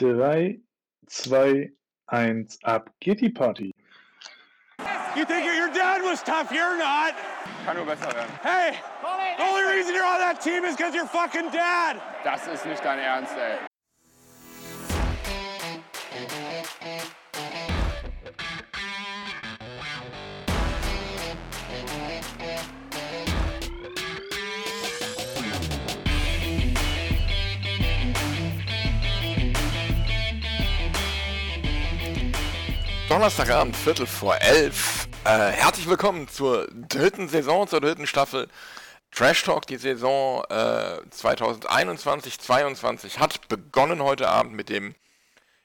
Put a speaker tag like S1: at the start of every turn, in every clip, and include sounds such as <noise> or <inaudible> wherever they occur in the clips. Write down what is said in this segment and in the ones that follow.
S1: 3, 2, 1, ab geht die Party.
S2: You think your dad was tough? You're not.
S3: Kann nur besser werden.
S2: Hey, the only reason you're on that team is because you're fucking dad.
S3: Das ist nicht dein Ernst, ey.
S4: Donnerstagabend, Viertel vor elf. Äh, herzlich willkommen zur dritten Saison, zur dritten Staffel. Trash Talk, die Saison äh, 2021-22 hat begonnen heute Abend mit dem,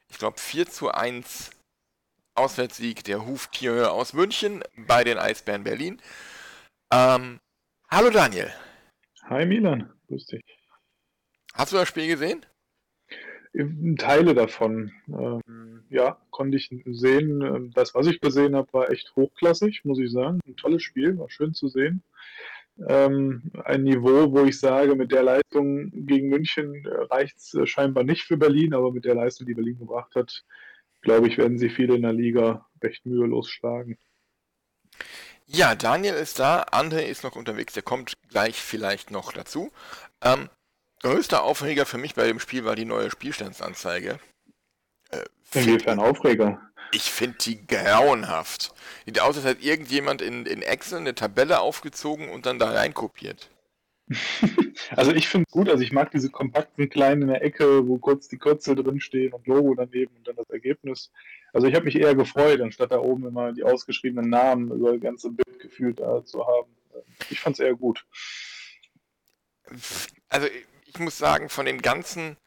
S4: ich glaube, 4 zu 1 Auswärtssieg der Huftiere aus München bei den Eisbären Berlin. Ähm, hallo Daniel.
S1: Hi Milan, grüß dich.
S4: Hast du das Spiel gesehen?
S1: Teile davon, ähm, ja, konnte ich sehen. Das, was ich gesehen habe, war echt hochklassig, muss ich sagen. Ein tolles Spiel, war schön zu sehen. Ähm, ein Niveau, wo ich sage, mit der Leistung gegen München reicht es scheinbar nicht für Berlin, aber mit der Leistung, die Berlin gebracht hat, glaube ich, werden sie viele in der Liga recht mühelos schlagen.
S4: Ja, Daniel ist da, André ist noch unterwegs, der kommt gleich vielleicht noch dazu. Ähm, größter Aufreger für mich bei dem Spiel war die neue Spielstandsanzeige.
S1: Äh, Inwiefern Aufreger?
S4: Ich finde die grauenhaft. Sieht aus, als hätte irgendjemand in, in Excel eine Tabelle aufgezogen und dann da rein kopiert. <laughs>
S1: also ich finde es gut, also ich mag diese kompakten kleinen in der Ecke, wo kurz die Kürzel drinstehen und Logo daneben und dann das Ergebnis. Also ich habe mich eher gefreut, anstatt da oben immer die ausgeschriebenen Namen über das ganze Bild gefühlt da zu haben. Ich fand es eher gut.
S4: Also ich muss sagen, von den ganzen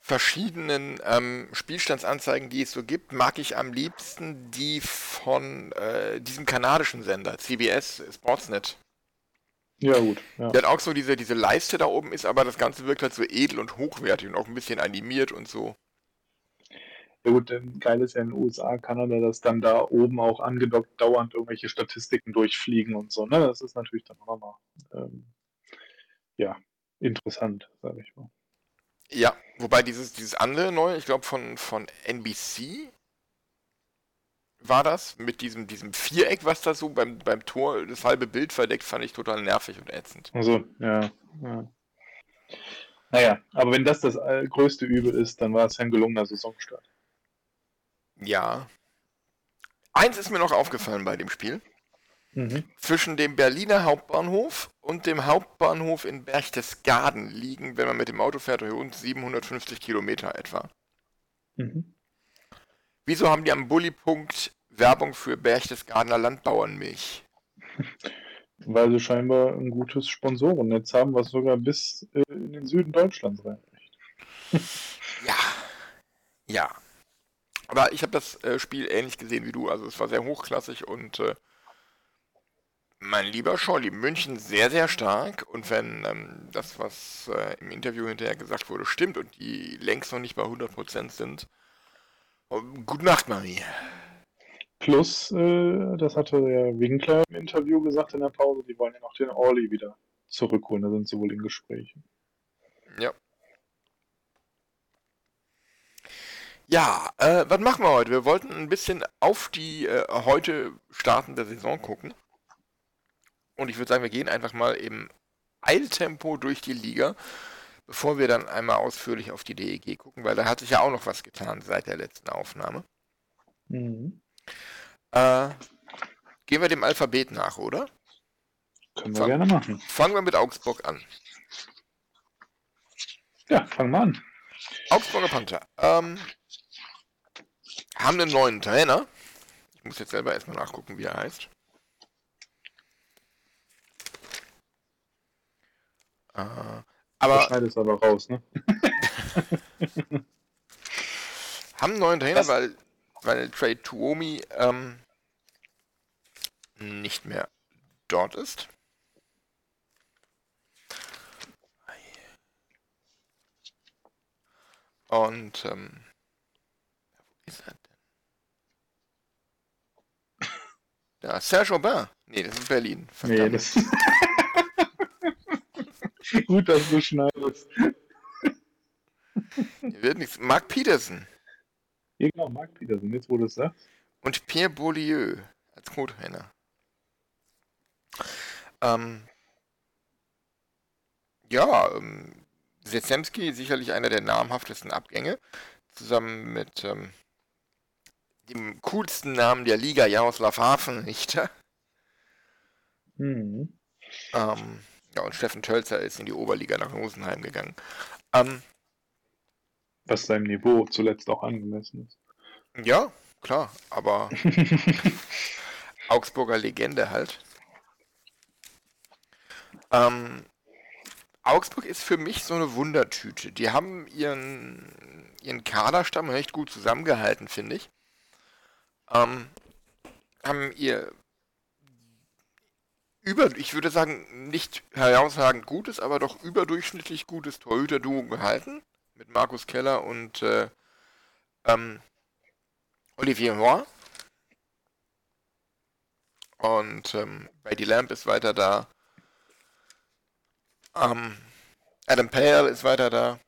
S4: verschiedenen ähm, Spielstandsanzeigen, die es so gibt, mag ich am liebsten die von äh, diesem kanadischen Sender, CBS Sportsnet.
S1: Ja, gut. Ja.
S4: Der hat auch so diese, diese Leiste da oben ist, aber das Ganze wirkt halt so edel und hochwertig und auch ein bisschen animiert und so.
S1: Ja gut, denn geil ist ja in den USA, Kanada, dass dann da oben auch angedockt dauernd irgendwelche Statistiken durchfliegen und so. Ne? Das ist natürlich dann auch nochmal ähm, ja, interessant, sage ich mal.
S4: Ja, wobei dieses, dieses andere neue, ich glaube von, von NBC war das, mit diesem, diesem Viereck, was da so beim, beim Tor das halbe Bild verdeckt, fand ich total nervig und ätzend.
S1: Also, ja, ja. Naja, aber wenn das das größte Übel ist, dann war es ein gelungener Saisonstart.
S4: Ja. Eins ist mir noch aufgefallen bei dem Spiel.
S1: Mhm.
S4: Zwischen dem Berliner Hauptbahnhof und dem Hauptbahnhof in Berchtesgaden liegen, wenn man mit dem Auto fährt, rund 750 Kilometer etwa.
S1: Mhm.
S4: Wieso haben die am Bulli-Punkt Werbung für Berchtesgadener Landbauernmilch? <laughs>
S1: Weil sie scheinbar ein gutes Sponsorennetz haben, was sogar bis äh, in den Süden Deutschlands reicht. <laughs>
S4: ja. Ja. Aber ich habe das äh, Spiel ähnlich gesehen wie du. Also es war sehr hochklassig und äh, mein lieber Scholli, München sehr, sehr stark. Und wenn ähm, das, was äh, im Interview hinterher gesagt wurde, stimmt und die längst noch nicht bei 100% sind, oh, gute Nacht, Marie.
S1: Plus, äh, das hatte der Winkler im Interview gesagt in der Pause, die wollen ja noch den Orly wieder zurückholen. Da sind sie wohl in Gesprächen.
S4: Ja. Ja, äh, was machen wir heute? Wir wollten ein bisschen auf die äh, heute startende Saison gucken. Und ich würde sagen, wir gehen einfach mal im Eiltempo durch die Liga, bevor wir dann einmal ausführlich auf die DEG gucken, weil da hat sich ja auch noch was getan seit der letzten Aufnahme.
S1: Mhm.
S4: Äh, gehen wir dem Alphabet nach, oder?
S1: Können wir Fang, gerne machen.
S4: Fangen wir mit Augsburg an.
S1: Ja, fangen wir an.
S4: Augsburger Panther. Ähm, haben einen neuen Trainer. Ich muss jetzt selber erstmal nachgucken, wie er heißt. Äh, aber.
S1: Schneidest aber raus, ne? <laughs>
S4: haben einen neuen Trainer, weil, weil Trade Tuomi ähm, nicht mehr dort ist. Und ähm, wo ist er denn? <laughs> Ja, Serge Aubin. Nee, das ist Berlin.
S1: Verdammt. Nee, das <laughs> <laughs> Gut, dass du schneidest.
S4: Wird nichts. Mark Peterson.
S1: Ja, genau, Mark Peterson, jetzt wo du es sagst.
S4: Und Pierre Beaulieu als Co-Trainer. Ähm, ja, ähm, Sesemski sicherlich einer der namhaftesten Abgänge, zusammen mit ähm, dem coolsten Namen der Liga, Jaroslav Hafenrichter.
S1: Mhm.
S4: Ähm, ja, und Steffen Tölzer ist in die Oberliga nach Rosenheim gegangen. Ähm,
S1: Was seinem Niveau zuletzt auch angemessen ist.
S4: ja, klar, aber <laughs> Augsburger Legende halt. Ähm, Augsburg ist für mich so eine Wundertüte. Die haben ihren, ihren Kaderstamm recht gut zusammengehalten, finde ich. Ähm, haben ihr über, ich würde sagen, nicht herausragend gutes, aber doch überdurchschnittlich gutes Torhüter-Duo gehalten. Mit Markus Keller und äh, ähm, Olivier Roy. Und ähm, Brady Lamb ist weiter da. Ähm, Adam Pale ist weiter da.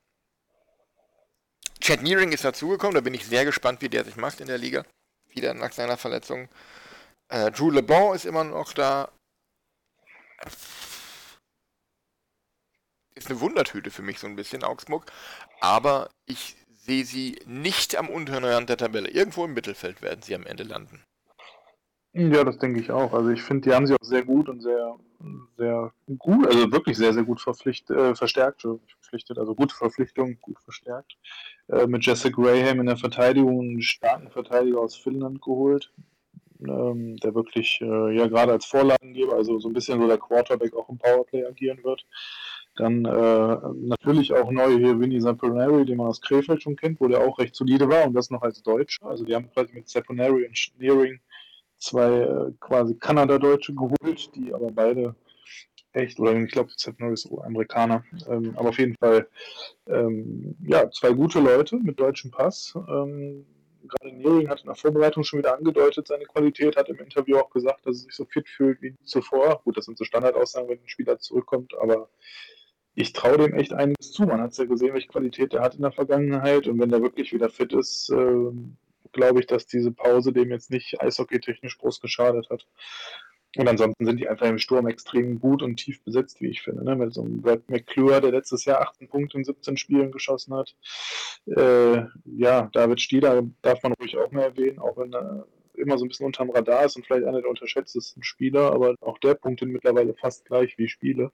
S4: Chad Nearing ist dazugekommen, da bin ich sehr gespannt, wie der sich macht in der Liga. Wieder nach seiner Verletzung. Äh, Drew LeBon ist immer noch da. Ist eine Wundertüte für mich so ein bisschen, Augsburg. Aber ich sehe sie nicht am unteren Rand der Tabelle. Irgendwo im Mittelfeld werden sie am Ende landen.
S1: Ja, das denke ich auch. Also ich finde, die haben sie auch sehr gut und sehr, sehr gut, also wirklich sehr, sehr gut verpflichtet, äh, verstärkt, verpflichtet, also gute Verpflichtung, gut verstärkt. Äh, mit Jesse Graham in der Verteidigung einen starken Verteidiger aus Finnland geholt, ähm, der wirklich äh, ja gerade als Vorlagengeber, also so ein bisschen so der Quarterback auch im Powerplay agieren wird. Dann äh, natürlich auch neu hier Vinny Zamponari, den man aus Krefeld schon kennt, wo der auch recht solide war und das noch als Deutscher. Also die haben quasi mit Zamponari und Schneering zwei äh, quasi Kanada-Deutsche geholt, die aber beide echt, oder ich glaube, Zamponari ist Amerikaner, ähm, aber auf jeden Fall ähm, ja, zwei gute Leute mit deutschem Pass. Ähm, gerade Nearing hat in der Vorbereitung schon wieder angedeutet, seine Qualität, hat im Interview auch gesagt, dass er sich so fit fühlt wie zuvor. Gut, das sind so Standardaussagen, wenn ein Spieler zurückkommt, aber ich traue dem echt einiges zu. Man hat es ja gesehen, welche Qualität er hat in der Vergangenheit. Und wenn er wirklich wieder fit ist, äh, glaube ich, dass diese Pause dem jetzt nicht eishockeytechnisch groß geschadet hat. Und ansonsten sind die einfach im Sturm extrem gut und tief besetzt, wie ich finde. Ne? Mit so einem Brad McClure, der letztes Jahr 18 Punkte in 17 Spielen geschossen hat. Äh, ja, David Stieler darf man ruhig auch mehr erwähnen, auch wenn er immer so ein bisschen unterm Radar ist und vielleicht einer der unterschätztesten Spieler, aber auch der punktet mittlerweile fast gleich wie Spiele.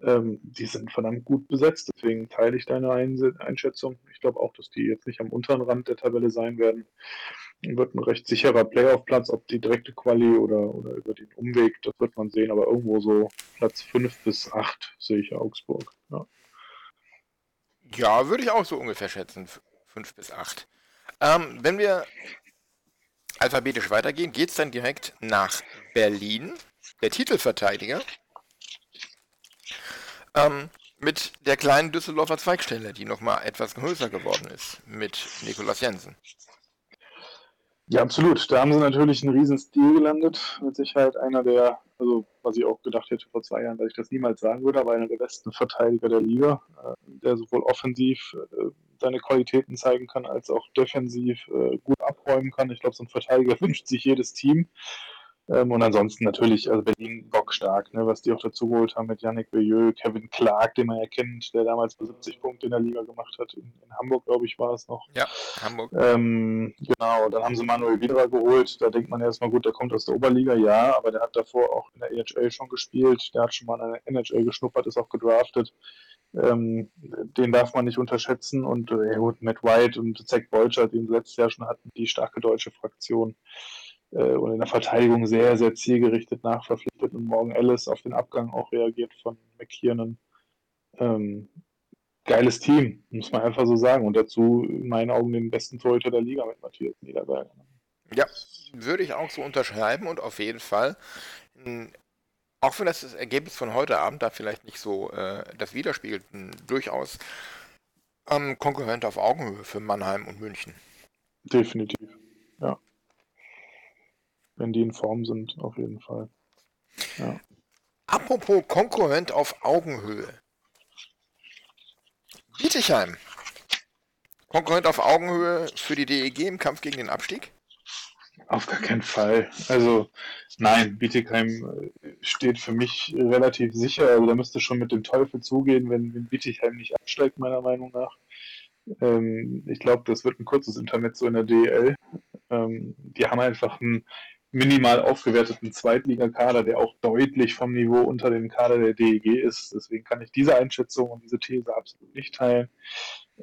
S1: Ähm, die sind verdammt gut besetzt, deswegen teile ich deine Einschätzung. Ich glaube auch, dass die jetzt nicht am unteren Rand der Tabelle sein werden. Wird ein recht sicherer Playoff-Platz, ob die direkte Quali oder, oder über den Umweg, das wird man sehen, aber irgendwo so Platz 5 bis 8 sehe ich Augsburg. Ja,
S4: ja würde ich auch so ungefähr schätzen, 5 bis 8. Ähm, wenn wir alphabetisch weitergehen, geht es dann direkt nach Berlin. Der Titelverteidiger ähm, mit der kleinen Düsseldorfer Zweigstelle, die nochmal etwas größer geworden ist, mit Nikolas Jensen.
S1: Ja, absolut. Da haben sie natürlich einen riesen Stil gelandet. Mit Sicherheit einer der, also was ich auch gedacht hätte vor zwei Jahren, dass ich das niemals sagen würde, aber einer der besten Verteidiger der Liga, äh, der sowohl offensiv äh, seine Qualitäten zeigen kann, als auch defensiv äh, gut abräumen kann. Ich glaube, so ein Verteidiger <laughs> wünscht sich jedes Team. Ähm, und ansonsten natürlich, also Berlin bockstark, ne, was die auch dazu geholt haben mit Yannick Bayeux, Kevin Clark, den man ja kennt, der damals bei 70 Punkte in der Liga gemacht hat. In, in Hamburg, glaube ich, war es noch.
S4: Ja, Hamburg.
S1: Ähm, genau, dann haben sie Manuel Widra geholt. Da denkt man erstmal, gut, der kommt aus der Oberliga, ja, aber der hat davor auch in der EHL schon gespielt. Der hat schon mal in der NHL geschnuppert, ist auch gedraftet. Ähm, den darf man nicht unterschätzen. Und äh, gut, Matt White und Zach Bolcher, den sie letztes Jahr schon hatten, die starke deutsche Fraktion und in der Verteidigung sehr, sehr zielgerichtet nachverpflichtet und morgen Ellis auf den Abgang auch reagiert von McKiernan. Ähm, geiles Team, muss man einfach so sagen. Und dazu in meinen Augen den besten Torhüter der Liga mit Matthias Niederberger.
S4: Ja, würde ich auch so unterschreiben und auf jeden Fall, auch wenn das, das Ergebnis von heute Abend da vielleicht nicht so äh, das widerspiegelt, durchaus ähm, Konkurrent auf Augenhöhe für Mannheim und München.
S1: Definitiv, ja wenn die in Form sind, auf jeden Fall. Ja.
S4: Apropos Konkurrent auf Augenhöhe. Bietigheim. Konkurrent auf Augenhöhe für die DEG im Kampf gegen den Abstieg?
S1: Auf gar keinen Fall. Also nein, Bietigheim äh, steht für mich relativ sicher. Also da müsste schon mit dem Teufel zugehen, wenn, wenn Bietigheim nicht absteigt, meiner Meinung nach. Ähm, ich glaube, das wird ein kurzes Intermezzo in der DEL. Ähm, die haben einfach einen minimal aufgewerteten Zweitligakader, der auch deutlich vom Niveau unter dem Kader der DEG ist. Deswegen kann ich diese Einschätzung und diese These absolut nicht teilen.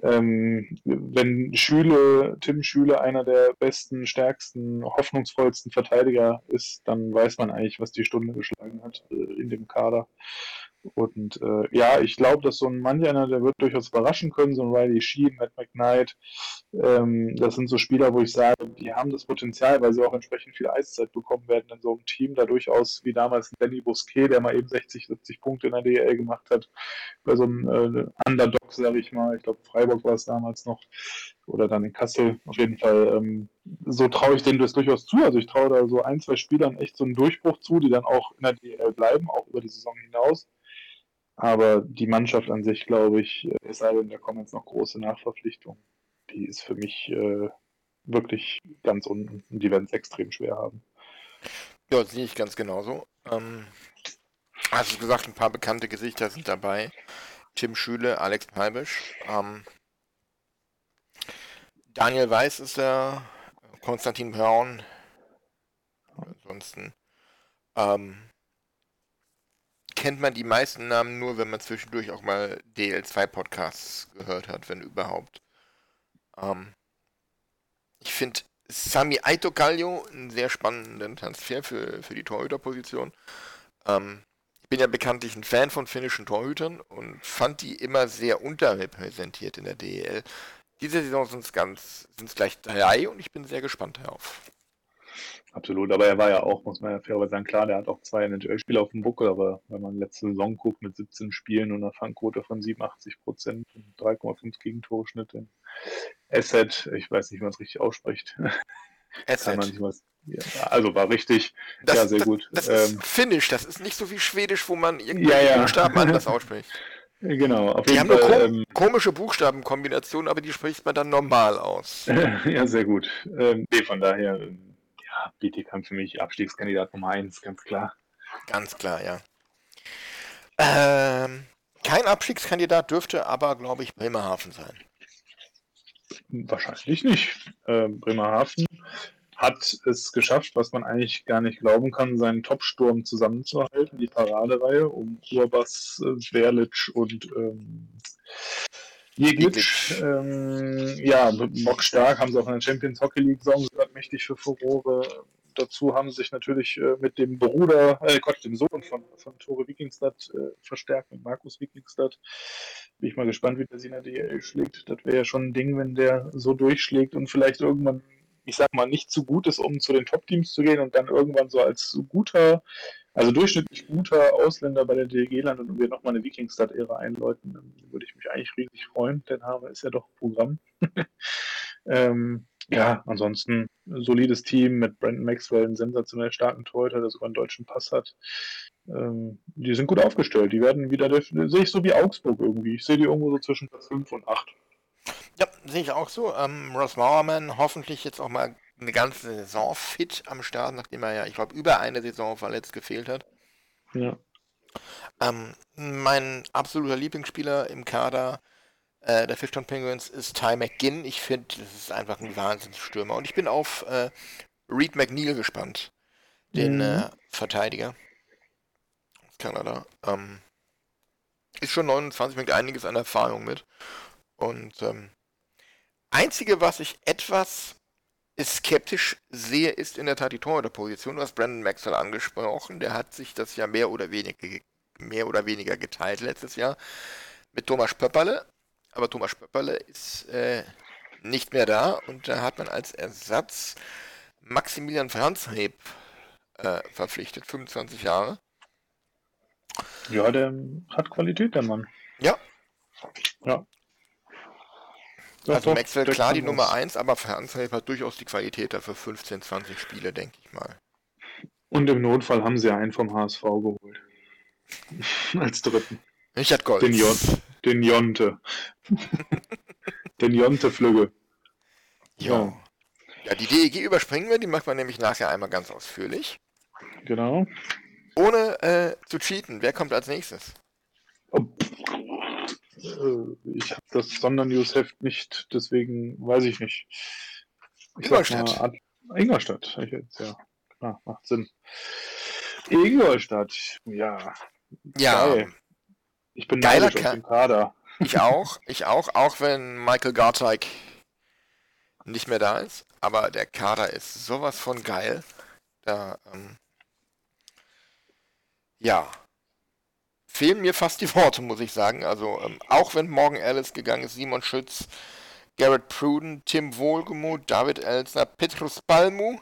S1: Ähm, wenn Schüle, Tim Schüle einer der besten, stärksten, hoffnungsvollsten Verteidiger ist, dann weiß man eigentlich, was die Stunde geschlagen hat äh, in dem Kader. Und äh, ja, ich glaube, dass so ein einer, der wird durchaus überraschen können, so ein Riley Sheen, Matt McKnight, ähm, das sind so Spieler, wo ich sage, die haben das Potenzial, weil sie auch entsprechend viel Eiszeit bekommen werden in so einem Team, da durchaus wie damals Danny Bousquet, der mal eben 60, 70 Punkte in der DL gemacht hat, bei so einem äh, Underdog, sage ich mal, ich glaube Freiburg war es damals noch, oder dann in Kassel, auf jeden Fall, ähm, so traue ich denen das durchaus zu, also ich traue da so ein, zwei Spielern echt so einen Durchbruch zu, die dann auch in der DL bleiben, auch über die Saison hinaus. Aber die Mannschaft an sich, glaube ich, äh, es sei denn, da kommen jetzt noch große Nachverpflichtungen, die ist für mich äh, wirklich ganz unten die werden es extrem schwer haben.
S4: Ja, sehe ich ganz genauso. Ähm, hast du gesagt, ein paar bekannte Gesichter sind dabei. Tim Schüle, Alex Palbisch. Ähm, Daniel Weiß ist da, Konstantin Braun. Ansonsten ähm, kennt man die meisten Namen nur, wenn man zwischendurch auch mal DL2-Podcasts gehört hat, wenn überhaupt. Ähm, ich finde Sami Aitokalio einen sehr spannenden Transfer für, für die Torhüterposition. Ähm, ich bin ja bekanntlich ein Fan von finnischen Torhütern und fand die immer sehr unterrepräsentiert in der DEL. Diese Saison sind es ganz, sind es gleich drei und ich bin sehr gespannt darauf.
S1: Absolut, aber er war ja auch, muss man ja fairerweise sagen, klar, der hat auch zwei NHL-Spiele auf dem Buckel, aber wenn man letzte Saison guckt mit 17 Spielen und einer Fangquote von 87 Prozent und 3,5 Gegentorschnitt in Asset, ich weiß nicht, wie man es richtig ausspricht. <laughs>
S4: Asset.
S1: Ja, also war richtig,
S4: das,
S1: ja, sehr
S4: das,
S1: gut.
S4: Das ist ähm, Finnisch, das ist nicht so wie Schwedisch, wo man irgendwie
S1: ja, ja.
S4: Buchstaben anders ausspricht. <laughs>
S1: Genau,
S4: auf die jeden haben Fall. Eine kom komische Buchstabenkombinationen, aber die spricht man dann normal aus. <laughs>
S1: ja, sehr gut. Ähm, nee, von daher, ja, Bietigheim für mich Abstiegskandidat Nummer 1, ganz klar.
S4: Ganz klar, ja. Ähm, kein Abstiegskandidat dürfte aber, glaube ich, Bremerhaven sein.
S1: Wahrscheinlich nicht. Äh, Bremerhaven hat es geschafft, was man eigentlich gar nicht glauben kann, seinen Top-Sturm zusammenzuhalten, die Paradereihe um Urbas, äh, Berlic und ähm, Jeglic. Ähm, ja, bockstark, haben sie auch in der Champions Hockey League Saison gerade mächtig für Furore. Dazu haben sie sich natürlich äh, mit dem Bruder, äh, Gott, dem Sohn von, von Tore Wikingstad äh, verstärkt, mit Markus Wikingstad. Bin ich mal gespannt, wie der sie in der DL schlägt. Das wäre ja schon ein Ding, wenn der so durchschlägt und vielleicht irgendwann ich sag mal, nicht zu gut ist, um zu den Top-Teams zu gehen und dann irgendwann so als guter, also durchschnittlich guter Ausländer bei der DLG landet und wir nochmal eine Vikingstad-Ära einläuten, dann würde ich mich eigentlich riesig freuen, denn Haare ist ja doch Programm. <laughs> ähm, ja, ansonsten solides Team mit Brandon Maxwell, einen sensationell starken Torhüter, der sogar einen deutschen Pass hat. Ähm, die sind gut aufgestellt. Die werden wieder, sehe ich so wie Augsburg irgendwie. Ich sehe die irgendwo so zwischen Platz 5 und 8.
S4: Ja, sehe ich auch so. Ähm, Ross Mauerman hoffentlich jetzt auch mal eine ganze Saison fit am Start, nachdem er ja, ich glaube, über eine Saison verletzt gefehlt hat.
S1: Ja.
S4: Ähm, mein absoluter Lieblingsspieler im Kader äh, der Fishtown Penguins ist Ty McGinn. Ich finde, das ist einfach ein Wahnsinnsstürmer. Und ich bin auf äh, Reed McNeil gespannt, den mhm. äh, Verteidiger aus Kanada. Ähm, ist schon 29, bringt einiges an Erfahrung mit. Und ähm, einzige, was ich etwas skeptisch sehe, ist in der Tat die Torhüterposition. Du hast Brandon Maxwell angesprochen. Der hat sich das ja mehr oder weniger, mehr oder weniger geteilt letztes Jahr mit Thomas Pöpperle. Aber Thomas Pöpperle ist äh, nicht mehr da und da hat man als Ersatz Maximilian Franzreb äh, verpflichtet, 25 Jahre.
S1: Ja, der hat Qualität, der Mann.
S4: Ja.
S1: Ja.
S4: Doch, also doch, Maxwell klar die Nummer 1, aber Fernseher hat durchaus die Qualität dafür 15, 20 Spiele, denke ich mal.
S1: Und im Notfall haben sie einen vom HSV geholt. <laughs> Als dritten.
S4: Richard Gold.
S1: Den, Jon, den Jonte. <laughs> Den Jonte-Flügge.
S4: Ja. Ja, die DEG überspringen wir, die macht man nämlich nachher einmal ganz ausführlich.
S1: Genau.
S4: Ohne äh, zu cheaten, wer kommt als nächstes?
S1: Äh, ich habe das Sondernews-Heft nicht, deswegen weiß ich nicht. Ich
S4: Ingolstadt.
S1: Ad Ingolstadt, ich jetzt, ja. Klar, macht Sinn. Ingolstadt, ja.
S4: Ja,
S1: Geil. Ich bin
S4: Geiler
S1: neidisch auf den Kader.
S4: ich auch, ich auch, auch wenn Michael Garteig nicht mehr da ist. Aber der Kader ist sowas von geil. Da, ähm, ja. Fehlen mir fast die <laughs> Worte, muss ich sagen. Also, ähm, auch wenn Morgan Ellis gegangen ist, Simon Schütz, Garrett Pruden, Tim Wohlgemuth, David Elsner, Petrus Palmu.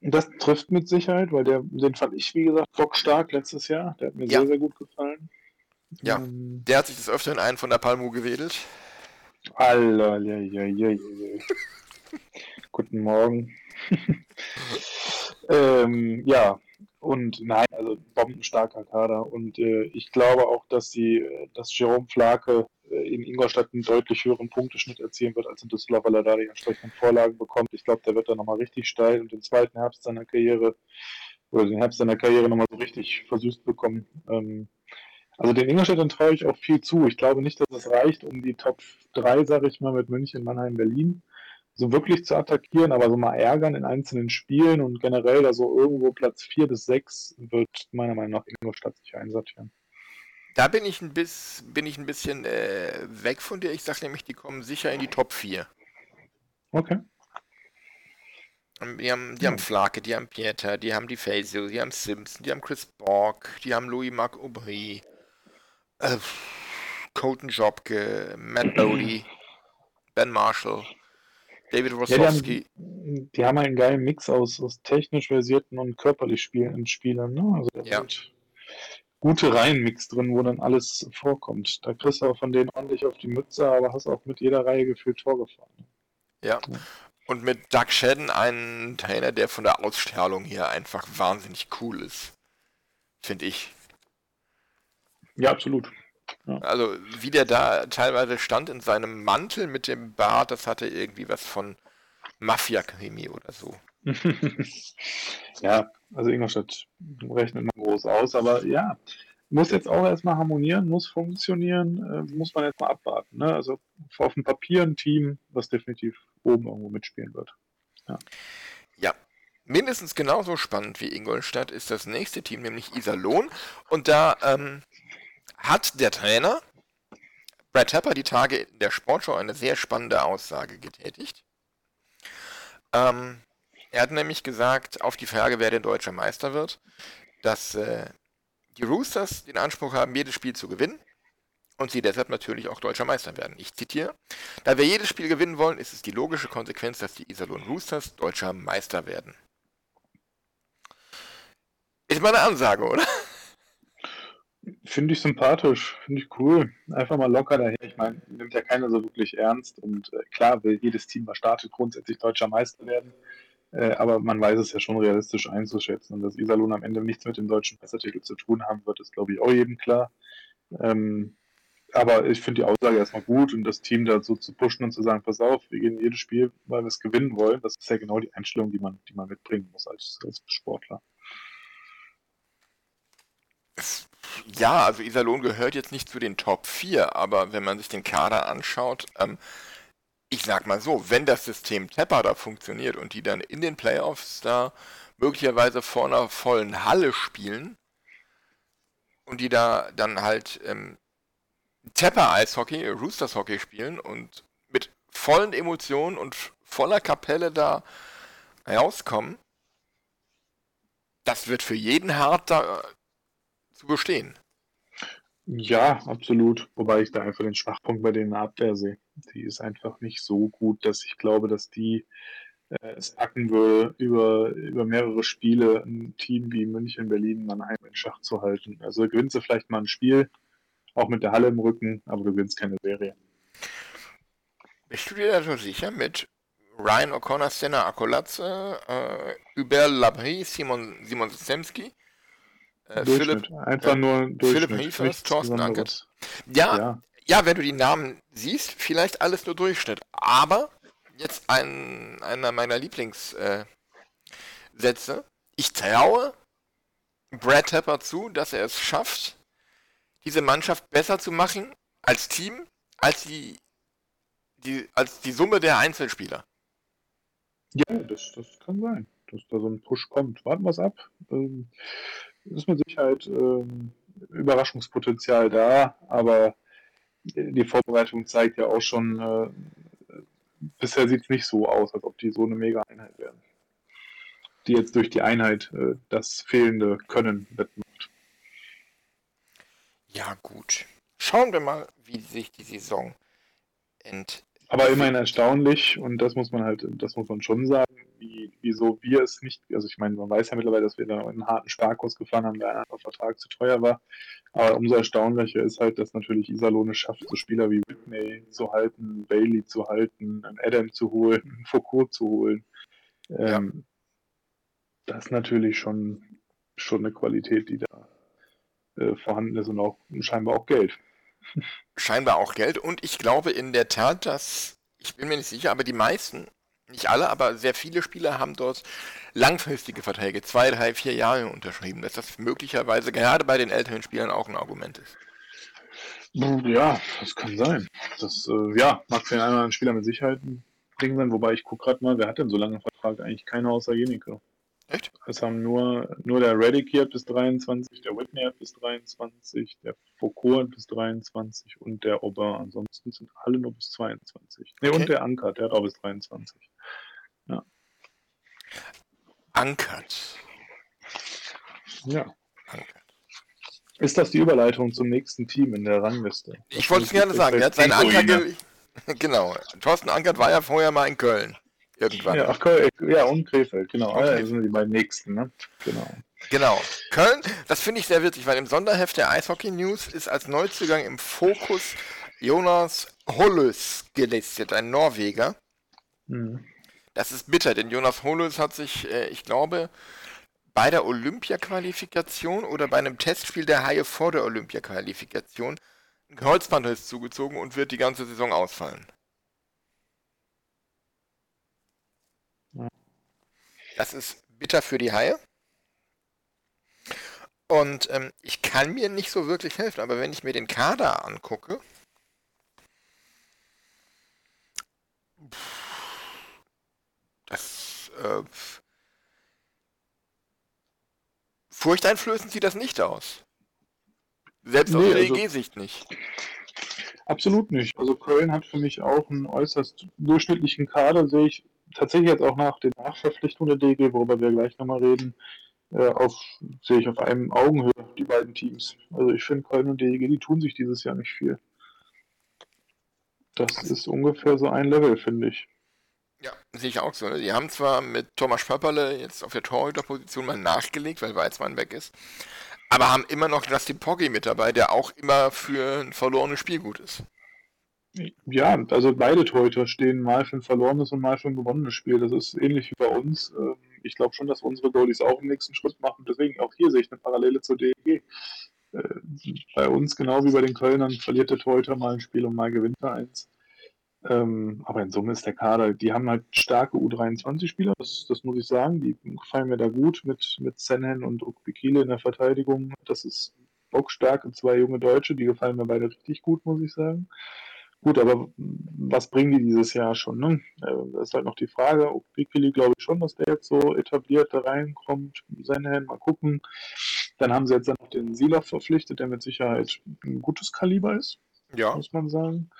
S1: Das trifft mit Sicherheit, weil der, den fand ich, wie gesagt, bockstark letztes Jahr. Der hat mir
S4: Ja.
S1: sehr, sehr gut gefallen.
S4: Ja.
S1: Ähm,
S4: Der hat sich des Öfteren einen von der Palmu gewedelt.
S1: Alter, ja, ja, ja, ja, ja. Guten Morgen. ähm, ja, und nein, also bombenstarker Kader. Und äh, ich glaube auch, dass die, äh, dass Jerome Flake äh, in Ingolstadt einen deutlich höheren Punkteschnitt erzielen wird als in Düsseldorf, weil er da die entsprechenden Vorlagen bekommt. Ich glaube, der wird da nochmal richtig steil und den zweiten Herbst seiner Karriere oder den Herbst seiner Karriere nochmal so richtig versüßt bekommen. Ähm, also den Ingolstädtern traue ich auch viel zu. Ich glaube nicht, dass es reicht, um die Top 3, sage ich mal, mit München, Mannheim, Berlin so wirklich zu attackieren, aber so mal ärgern in einzelnen Spielen und generell da so irgendwo Platz 4 bis 6 wird meiner Meinung nach Ingolstadt sich einsortieren.
S4: Da bin ich ein, bis, bin ich ein bisschen äh, weg von dir. Ich sag nämlich, die kommen sicher in die Top 4.
S1: Okay.
S4: Ähm, Die haben, die haben Flake, die haben Pieter, die haben die Fazio, die haben Simpson, die haben Chris Borg, die haben Louis-Marc Aubry, äh, Colton Jobke, Matt Bodie, Ben Marshall, David
S1: Ja, die haben, die haben einen geilen Mix aus, aus technisch versierten und körperlich spielenden Spielern. Ne? Also da
S4: Ja.
S1: sind gute Reihenmix drin, wo dann alles vorkommt. Da kriegst du auch von denen ordentlich auf die Mütze, aber hast auch mit jeder Reihe gefühlt Tor gefahren.
S4: Ja. Und mit Doug Shedden einen Trainer, der von der Ausstrahlung hier einfach wahnsinnig cool ist. Finde ich.
S1: Ja, absolut.
S4: Also, wie der da teilweise stand in seinem Mantel mit dem Bart, das hatte irgendwie was von Mafia-Krimi oder so. <laughs>
S1: ja, also Ingolstadt rechnet man groß aus, aber ja, muss jetzt auch erstmal harmonieren, muss funktionieren, äh, muss man jetzt mal abwarten. Ne? Also auf dem Papier ein Team, was definitiv oben irgendwo mitspielen wird.
S4: Ja, mindestens genauso spannend wie Ingolstadt ist das nächste Team, nämlich Iserlohn. Und da ähm, hat der Trainer Brad Tepper die Tage in der Sportschau eine sehr spannende Aussage getätigt. Ähm, er hat nämlich gesagt, auf die Frage, wer denn deutscher Meister wird, dass äh, die Roosters den Anspruch haben, jedes Spiel zu gewinnen und sie deshalb natürlich auch deutscher Meister werden. Ich zitiere, da wir jedes Spiel gewinnen wollen, ist es die logische Konsequenz, dass die Iserlohn Roosters deutscher Meister werden. Ist mal eine Ansage, oder?
S1: Finde ich sympathisch, finde ich cool. Einfach mal locker daher. Ich meine, nimmt ja keiner so wirklich ernst. Und äh, klar will jedes Team, was startet, grundsätzlich deutscher Meister werden. Äh, aber man weiß es ja schon realistisch einzuschätzen. Und dass Iserlohn am Ende nichts mit dem deutschen Meistertitel zu tun haben wird, ist, glaube ich, auch jedem klar. Ähm, aber ich finde die Aussage erstmal gut und das Team da so zu pushen und zu sagen, pass auf, wir gehen jedes Spiel, weil wir es gewinnen wollen, das ist ja genau die Einstellung, die man, die man mitbringen muss als, als Sportler.
S4: Ja, also Iserlohn gehört jetzt nicht zu den Top 4, aber wenn man sich den Kader anschaut, ähm, ich sag mal so, wenn das System Tepper da funktioniert und die dann in den Playoffs da möglicherweise vor einer vollen Halle spielen und die da dann halt ähm, Tepper Eishockey, Roosters Hockey spielen und mit vollen Emotionen und voller Kapelle da rauskommen, das wird für jeden hart da zu bestehen.
S1: Ja, absolut. Wobei ich da einfach den Schwachpunkt bei denen Abwehr sehe. Die ist einfach nicht so gut, dass ich glaube, dass die äh, es packen würde, über, über mehrere Spiele ein Team wie München, Berlin, Mannheim in Schach zu halten. Also gewinnst du vielleicht mal ein Spiel, auch mit der Halle im Rücken, aber du gewinnst keine Serie.
S4: Bist du dir da so sicher mit Ryan O'Connor, Senna Akolatze, äh, Hubert Labrie, Simon, Simon Zemski, äh, Philipp,
S1: einfach
S4: äh,
S1: nur Durchschnitt.
S4: Philipp
S1: Nichts
S4: Thorsten
S1: Besonderes.
S4: Ja,
S1: Ja,
S4: ja, wenn du die Namen siehst, vielleicht alles nur Durchschnitt. Aber jetzt ein, einer meiner Lieblingssätze. Äh, ich traue Brad Tepper zu, dass er es schafft, diese Mannschaft besser zu machen als Team, als die, die, als die Summe der Einzelspieler.
S1: Ja, das, das kann sein, dass da so ein Push kommt. Warten wir es ab. Ähm, ist mit Sicherheit ähm, Überraschungspotenzial da, aber die Vorbereitung zeigt ja auch schon, äh, bisher sieht es nicht so aus, als ob die so eine Mega-Einheit wären. Die jetzt durch die Einheit äh, das fehlende Können wettmacht.
S4: Ja, gut. Schauen wir mal, wie sich die Saison
S1: entwickelt. Aber immerhin erstaunlich, und das muss man halt, das muss man schon sagen, wie, wieso wir es nicht, also ich meine, man weiß ja mittlerweile, dass wir da einen harten Sparkurs gefahren haben, weil ein Vertrag zu teuer war. Aber umso erstaunlicher ist halt, dass natürlich Iserlohn es schafft, so Spieler wie Whitney zu halten, Bailey zu halten, einen Adam zu holen, einen Foucault zu holen. Ähm, ja. Das ist natürlich schon, schon eine Qualität, die da äh, vorhanden ist und auch scheinbar auch Geld.
S4: Scheinbar auch Geld und ich glaube in der Tat, dass, ich bin mir nicht sicher, aber die meisten, nicht alle, aber sehr viele Spieler haben dort langfristige Verträge, zwei, drei, vier Jahre unterschrieben, dass das möglicherweise gerade bei den älteren Spielern auch ein Argument ist.
S1: Ja, das kann sein. Das äh, ja, mag für den einen oder anderen Spieler mit Sicherheit ein Ding sein, wobei ich gucke gerade mal, wer hat denn so lange einen Vertrag? Eigentlich keiner außer Jenike. Echt? Es haben nur, nur der Reddick hier bis 23, der Whitney hat bis 23, der Foucault hat bis 23 und der Aubin. Ansonsten sind alle nur bis 22. Ne, okay. und der Ankert, der hat auch bis 23. Ja.
S4: Ankert.
S1: Ja. Ankert. Ist das die Überleitung zum nächsten Team in der Rangliste?
S4: Ich wollte es gerne sagen. Er hat seinen Ankert. <laughs> Genau. Thorsten Ankert war ja vorher mal in Köln. Irgendwann.
S1: Ja, ach, ja und Krefeld, genau. Okay. Ah, das sind die beiden nächsten, ne? Genau.
S4: Genau. Köln, das finde ich sehr witzig, weil im Sonderheft der Eishockey News ist als Neuzugang im Fokus Jonas Hollös gelistet, ein Norweger. Mhm. Das ist bitter, denn Jonas Hollös hat sich, äh, ich glaube, bei der Olympia-Qualifikation oder bei einem Testspiel der Haie vor der Olympia-Qualifikation ein Kreuzbandriss zugezogen und wird die ganze Saison ausfallen. Das ist bitter für die Haie. Und ähm, ich kann mir nicht so wirklich helfen, aber wenn ich mir den Kader angucke, das äh, furchteinflößend sieht das nicht aus. Selbst nee, aus der EG-Sicht also, nicht.
S1: Absolut nicht. Also Köln hat für mich auch einen äußerst durchschnittlichen Kader, sehe ich tatsächlich jetzt auch nach den Nachverpflichtungen der DG, worüber wir gleich nochmal reden, äh, auf, sehe ich auf einem Augenhöhe die beiden Teams. Also ich finde Köln und DG, die tun sich dieses Jahr nicht viel. Das ist ungefähr so ein Level, finde ich.
S4: Ja, sehe ich auch so. Die haben zwar mit Thomas Pöpperle jetzt auf der Torhüterposition mal nachgelegt, weil Weizmann weg ist, aber haben immer noch Justin Poggi mit dabei, der auch immer für ein verlorenes Spiel gut ist.
S1: Ja, also beide Torhüter stehen mal für ein verlorenes und mal für ein gewonnenes Spiel. Das ist ähnlich wie bei uns. Ähm, ich glaube schon, dass unsere Goalies auch den nächsten Schritt machen. Deswegen auch hier sehe ich eine Parallele zur DEG. Äh, bei uns, genau wie bei den Kölnern, verliert der Torhüter mal ein Spiel und mal gewinnt er eins. Ähm, aber in Summe ist der Kader, die haben halt starke U23-Spieler, das, das, muss ich sagen. Die gefallen mir da gut mit, mit Senhen und Ukbikile in der Verteidigung. Das ist bockstark zwei junge Deutsche, die gefallen mir beide richtig gut, muss ich sagen. Gut, aber was bringen die dieses Jahr schon? Ne? Äh, das ist halt noch die Frage. Bikili glaube ich schon, dass der jetzt so etabliert da reinkommt. Senhen, mal gucken. Dann haben sie jetzt noch den Silah verpflichtet, der mit Sicherheit ein gutes Kaliber ist. Ja. Muss man sagen.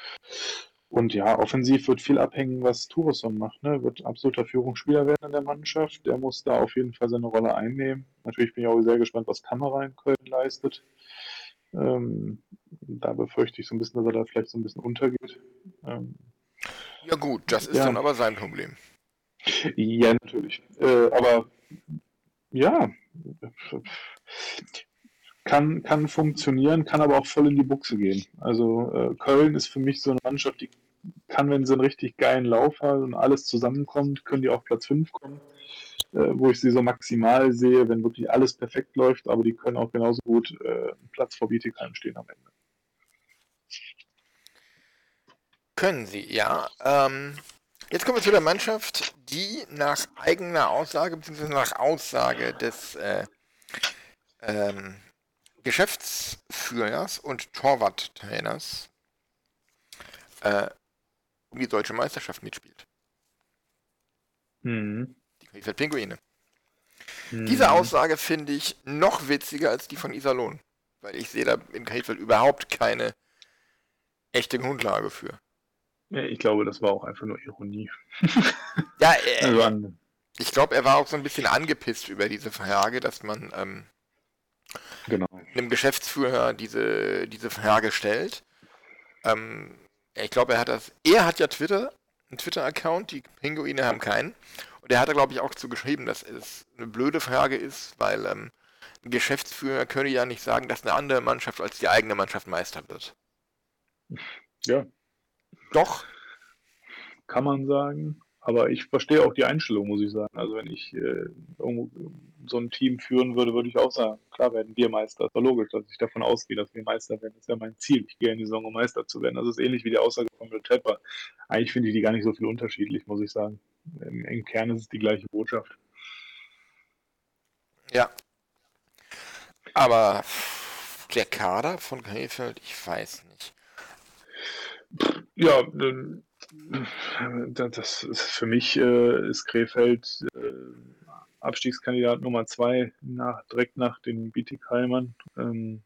S1: Und ja, offensiv wird viel abhängen, was Tourisson macht. Ne? Wird absoluter Führungsspieler werden in der Mannschaft. Der muss da auf jeden Fall seine Rolle einnehmen. Natürlich bin ich auch sehr gespannt, was Kamera in Köln leistet. Ähm, da befürchte ich so ein bisschen, dass er da vielleicht so ein bisschen untergeht. Ähm,
S4: ja gut, das ist ja. dann aber sein Problem.
S1: Ja, natürlich. Äh, aber ja, kann, kann funktionieren, kann aber auch voll in die Buchse gehen. Also äh, Köln ist für mich so eine Mannschaft, die kann, wenn sie einen richtig geilen Lauf hat und alles zusammenkommt, können die auf Platz 5 kommen äh, wo ich sie so maximal sehe, wenn wirklich alles perfekt läuft, aber die können auch genauso gut äh, Platz vor Bietigheim stehen am Ende.
S4: Können sie, ja. Ähm, jetzt kommen wir zu der Mannschaft, die nach eigener Aussage, beziehungsweise nach Aussage des äh, ähm, Geschäftsführers und Torwarttrainers äh, um die deutsche Meisterschaft mitspielt.
S1: Mhm.
S4: Die Krefeld Pinguine.
S1: Mhm.
S4: Diese Aussage finde ich noch witziger als die von Iserlohn. Weil ich sehe da in Krefeld überhaupt keine echte Grundlage für.
S1: Ja, ich glaube, das war auch einfach nur Ironie. <laughs>
S4: Ja, <laughs> äh,
S1: Also
S4: ich glaube, er war auch so ein bisschen angepisst über diese Frage, dass man ähm,
S1: genau.
S4: einem Geschäftsführer diese, diese Frage stellt. Ähm, ich glaube, er hat das. Er hat ja Twitter, einen Twitter-Account, die Pinguine haben keinen. Und er hat da, glaube ich, auch zu geschrieben, dass es eine blöde Frage ist, weil ähm, ein Geschäftsführer könne ja nicht sagen, dass eine andere Mannschaft als die eigene Mannschaft Meister wird.
S1: Ja,
S4: Doch,
S1: kann man sagen. Aber ich verstehe auch die Einstellung, muss ich sagen. Also wenn ich äh, irgendwo so ein Team führen würde, würde ich auch sagen, klar werden wir Meister. Das war logisch, dass ich davon ausgehe, dass wir Meister werden. Das ist ja mein Ziel. Ich gehe in die Saison, um Meister zu werden. Das ist ähnlich wie die Aussage von Bill Tepper. Eigentlich finde ich die gar nicht so viel unterschiedlich, muss ich sagen. Im, Im Kern ist es die gleiche Botschaft.
S4: ja. Aber der Kader von Krefeld, ich weiß nicht.
S1: Ja, das ist für mich äh, ist Krefeld äh, Abstiegskandidat Nummer zwei nach, direkt nach den Bietigheimern. Ähm,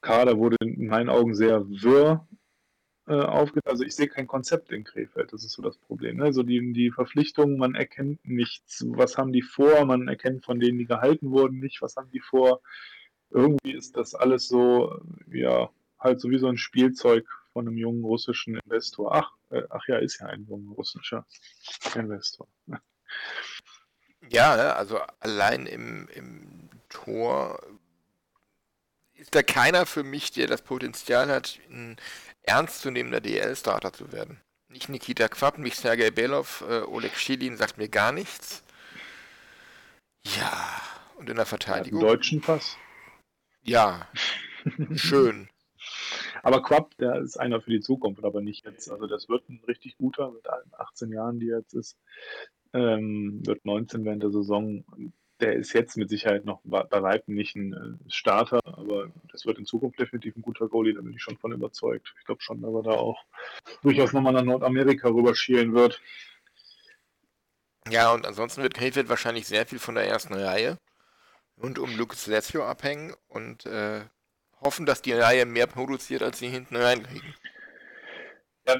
S1: Kader wurde in meinen Augen sehr wirr äh, aufgestellt. Also ich sehe kein Konzept in Krefeld, das ist so das Problem. Ne? Die, die Verpflichtungen, man erkennt nichts, was haben die vor, man erkennt von denen, die gehalten wurden, nicht, was haben die vor. Irgendwie ist das alles so, ja, halt so wie so ein Spielzeug von einem jungen russischen Investor. Ach, äh, ach ja, ist ja ein junger russischer Investor.
S4: Ja, ne, also allein im, im Tor ist da keiner für mich, der das Potenzial hat, ein ernstzunehmender DL-Starter zu werden. Nicht Nikita Quapp, nicht Sergei Belov, äh, Oleg Schilin sagt mir gar nichts. Ja, und in der Verteidigung.
S1: deutschen Pass.
S4: Ja, <laughs> schön.
S1: Aber Quapp, der ist einer für die Zukunft, aber nicht jetzt. Also das wird ein richtig guter mit allen 18 Jahren, die er jetzt ist. Ähm, wird 19 während der Saison. Der ist jetzt mit Sicherheit noch bei weitem nicht ein äh, Starter, aber das wird in Zukunft definitiv ein guter Goalie, da bin ich schon von überzeugt. Ich glaube schon, dass er da auch durchaus nochmal nach Nordamerika rüberschielen wird.
S4: Ja, und ansonsten wird Krefeld wahrscheinlich sehr viel von der ersten Reihe und um Lucas Lesio abhängen und äh, hoffen, dass die Reihe mehr produziert, als sie hinten reinkriegen.
S1: Ja,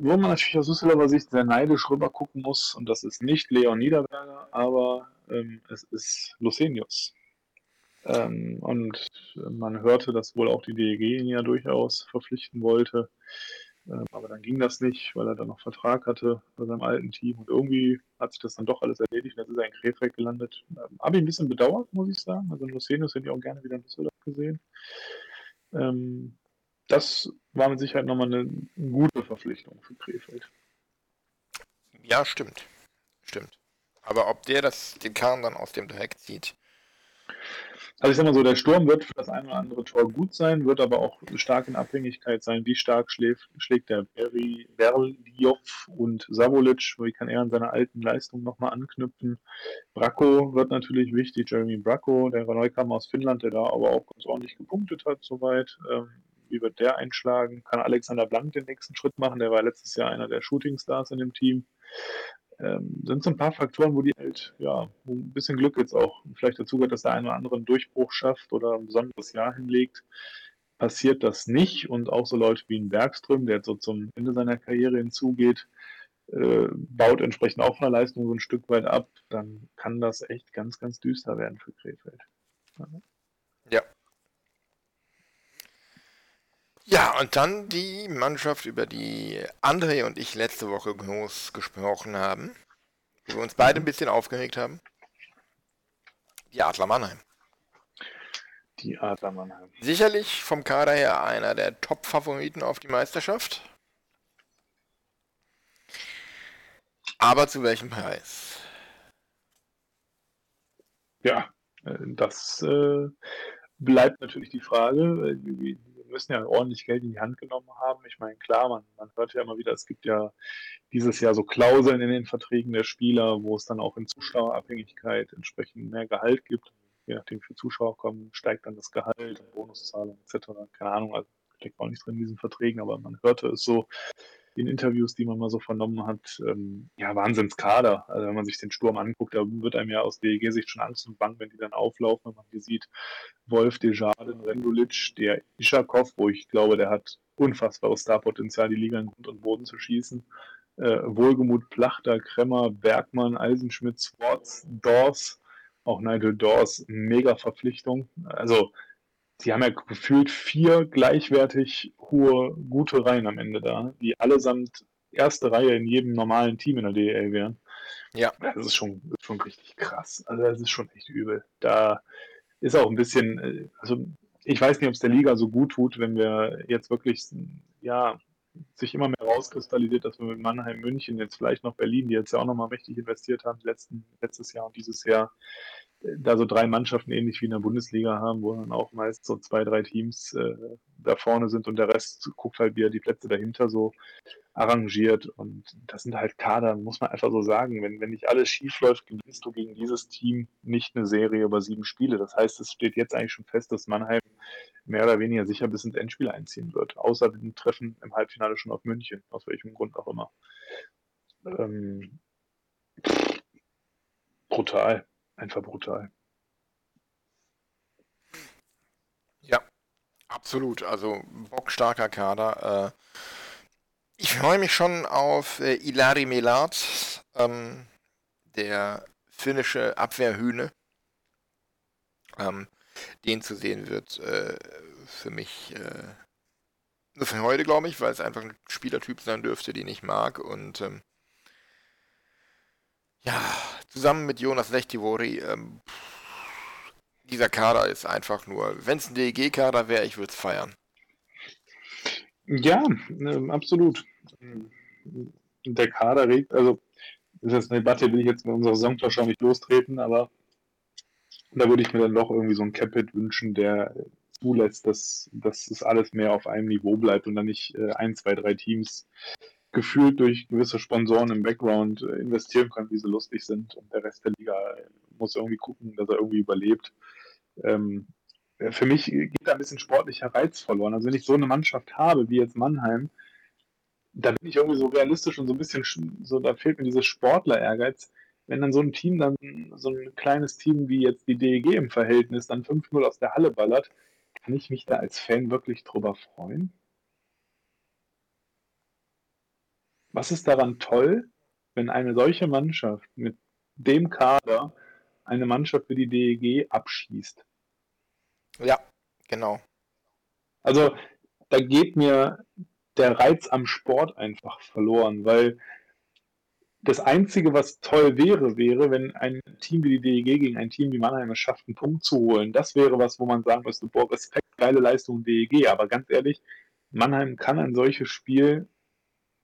S1: wo man natürlich aus Düsseldorfer Sicht sehr neidisch rüber gucken muss, und das ist nicht Leon Niederberger, aber ähm, es ist Lucenius. Ähm, und man hörte, dass wohl auch die DEG ihn ja durchaus verpflichten wollte. Ähm, aber dann ging das nicht, weil er dann noch Vertrag hatte bei seinem alten Team. Und irgendwie hat sich das dann doch alles erledigt. Jetzt ist er in Krefeld gelandet. Ähm, Habe ich ein bisschen bedauert, muss ich sagen. Also Lucenius hätte ich auch gerne wieder in Düsseldorf gesehen. Ähm, das war mit Sicherheit nochmal eine gute Verpflichtung für Krefeld.
S4: Ja, stimmt. Stimmt. Aber ob der das, den Kahn dann aus dem Dreck zieht,
S1: Also ich sag mal so, der Sturm wird für das eine oder andere Tor gut sein, wird aber auch stark in Abhängigkeit sein, wie stark schläft, schlägt der Beri, Berljov und Savolic, wie kann er an seiner alten Leistung nochmal anknüpfen. Bracco wird natürlich wichtig, Jeremy Bracco, der Neukam aus Finnland, der da aber auch ganz ordentlich gepunktet hat soweit. Ähm, wie wird der einschlagen? Kann Alexander Blank den nächsten Schritt machen? Der war letztes Jahr einer der Shootingstars in dem Team. Ähm, sind so ein paar Faktoren, wo die halt, ja, wo ein bisschen Glück jetzt auch vielleicht dazu gehört, dass der eine oder andere einen Durchbruch schafft oder ein besonderes Jahr hinlegt. Passiert das nicht und auch so Leute wie ein Bergström, der jetzt so zum Ende seiner Karriere hinzugeht, äh, baut entsprechend auch von der Leistung so ein Stück weit ab, dann kann das echt ganz, ganz düster werden für Krefeld.
S4: Ja. Ja, und dann die Mannschaft, über die André und ich letzte Woche groß gesprochen haben, wo wir uns beide ein bisschen aufgeregt haben. Die Adler Mannheim.
S1: Die Adler Mannheim.
S4: Sicherlich vom Kader her einer der Top-Favoriten auf die Meisterschaft. Aber zu welchem Preis?
S1: Ja, äh, das äh, bleibt natürlich die Frage, äh, wie, müssen ja ordentlich Geld in die Hand genommen haben. Ich meine, klar, man, man hört ja immer wieder, es gibt ja dieses Jahr so Klauseln in den Verträgen der Spieler, wo es dann auch in Zuschauerabhängigkeit entsprechend mehr Gehalt gibt. Je nachdem, wie viele Zuschauer kommen, steigt dann das Gehalt, Bonuszahlung etc. Keine Ahnung, also steckt auch nicht drin in diesen Verträgen, aber man hörte es so in Interviews, die man mal so vernommen hat, ähm, ja, Wahnsinnskader. Also wenn man sich den Sturm anguckt, da wird einem ja aus DEG-Sicht schon Angst und Bang, wenn die dann auflaufen, wenn man die sieht. Wolf, Desjardins, Rendulic, der Ishakov, wo ich glaube, der hat unfassbares Starpotenzial, die Liga in Grund und Boden zu schießen. Äh, Wohlgemut, Plachter, Kremmer, Bergmann, Eisenschmidt, Swartz, Dors, auch Nigel Dors, mega Verpflichtung. Also sie haben ja gefühlt vier gleichwertig hohe, gute Reihen am Ende da, die allesamt erste Reihe in jedem normalen Team in der DEL wären. Ja. Das ist schon, ist schon richtig krass. Also das ist schon echt übel. Da ist auch ein bisschen, äh, also ich weiß nicht, ob es der Liga so gut tut, wenn wir jetzt wirklich, ja, sich immer mehr rauskristallisiert, dass wir mit Mannheim, München, jetzt vielleicht noch Berlin, die jetzt ja auch nochmal mächtig investiert haben, letzten, letztes Jahr und dieses Jahr, da so drei Mannschaften ähnlich wie in der Bundesliga haben, wo dann auch meist so zwei, drei Teams äh, da vorne sind und der Rest guckt halt wieder die Plätze dahinter so arrangiert. Und das sind halt Kader, muss man einfach so sagen. Wenn, wenn nicht alles schief läuft, gewinnst du gegen dieses Team nicht eine Serie über sieben Spiele. Das heißt, es steht jetzt eigentlich schon fest, dass Mannheim mehr oder weniger sicher bis ins Endspiel einziehen wird. Außer dem Treffen im Halbfinale schon auf München, aus welchem Grund auch immer. Ähm, brutal einfach brutal.
S4: Ja, absolut. Also bockstarker Kader. Äh, ich freue mich schon auf äh, Ilari Melat, ähm, der finnische Abwehrhühne. Ähm, den zu sehen wird äh, für mich äh, nur für heute, glaube ich, weil es einfach ein Spielertyp sein dürfte, den ich mag. Und ähm, ja, zusammen mit Jonas Lechtivori, ähm, dieser Kader ist einfach nur, wenn es ein DEG-Kader wäre, ich würde es feiern.
S1: Ja, äh, absolut. Der Kader regt, also das ist jetzt eine Debatte, will ich jetzt mit unserer Saisonvorschau nicht lostreten, aber da würde ich mir dann doch irgendwie so ein Capit wünschen, der zulässt, dass, dass es alles mehr auf einem Niveau bleibt und dann nicht äh, ein, zwei, drei Teams gefühlt durch gewisse Sponsoren im Background äh, investieren können, die so lustig sind. Und der Rest der Liga muss irgendwie gucken, dass er irgendwie überlebt. Ähm, äh, für mich geht da ein bisschen sportlicher Reiz verloren. Also wenn ich so eine Mannschaft habe wie jetzt Mannheim, da bin ich irgendwie so realistisch und so ein bisschen, so da fehlt mir dieses Sportler-Ehrgeiz. Wenn dann so ein Team, dann so ein kleines Team wie jetzt die DEG im Verhältnis dann 5-0 aus der Halle ballert, kann ich mich da als Fan wirklich drüber freuen? Was ist daran toll, wenn eine solche Mannschaft mit dem Kader eine Mannschaft für die DEG abschießt?
S4: Ja, genau.
S1: Also da geht mir der Reiz am Sport einfach verloren, weil das Einzige, was toll wäre, wäre, wenn ein Team wie die DEG gegen ein Team wie Mannheim es schafft, einen Punkt zu holen. Das wäre was, wo man sagen müsste, boah, Respekt, geile Leistung DEG. Aber ganz ehrlich, Mannheim kann ein solches Spiel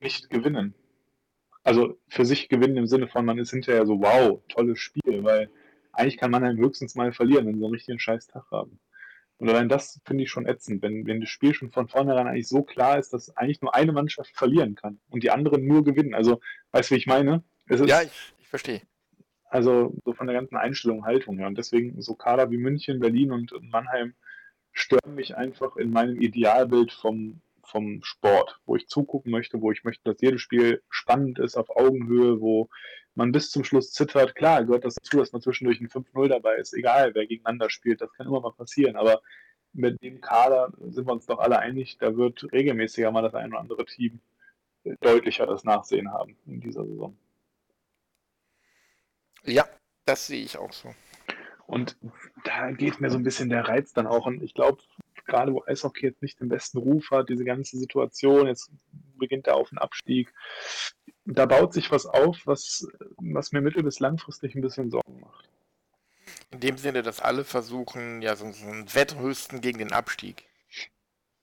S1: nicht gewinnen. Also für sich gewinnen im Sinne von, man ist hinterher so, wow, tolles Spiel, weil eigentlich kann man dann höchstens mal verlieren, wenn sie einen richtigen Scheiß-Tag haben. Und allein das finde ich schon ätzend, wenn, wenn das Spiel schon von vornherein eigentlich so klar ist, dass eigentlich nur eine Mannschaft verlieren kann und die anderen nur gewinnen. Also, weißt du, wie ich meine?
S4: Ist, ja, ich, ich verstehe.
S1: Also, so von der ganzen Einstellung, Haltung, ja. Und deswegen so Kader wie München, Berlin und Mannheim stören mich einfach in meinem Idealbild vom, vom Sport, wo ich zugucken möchte, wo ich möchte, dass jedes Spiel spannend ist, auf Augenhöhe, wo man bis zum Schluss zittert. Klar, gehört das dazu, dass man zwischendurch ein 5-0 dabei ist. Egal, wer gegeneinander spielt, das kann immer mal passieren. Aber mit dem Kader sind wir uns doch alle einig, da wird regelmäßiger mal das ein oder andere Team deutlicher das Nachsehen haben in dieser Saison.
S4: Ja, das sehe ich auch so.
S1: Und da geht mir so ein bisschen der Reiz dann auch. Und ich glaube, gerade wo Eishockey jetzt nicht den besten Ruf hat, diese ganze Situation, jetzt beginnt der Auf- und Abstieg, da baut sich was auf, was, was mir mittel- bis langfristig ein bisschen Sorgen macht.
S4: In dem Sinne, dass alle versuchen, ja, so, so ein Wettrüsten gegen den Abstieg.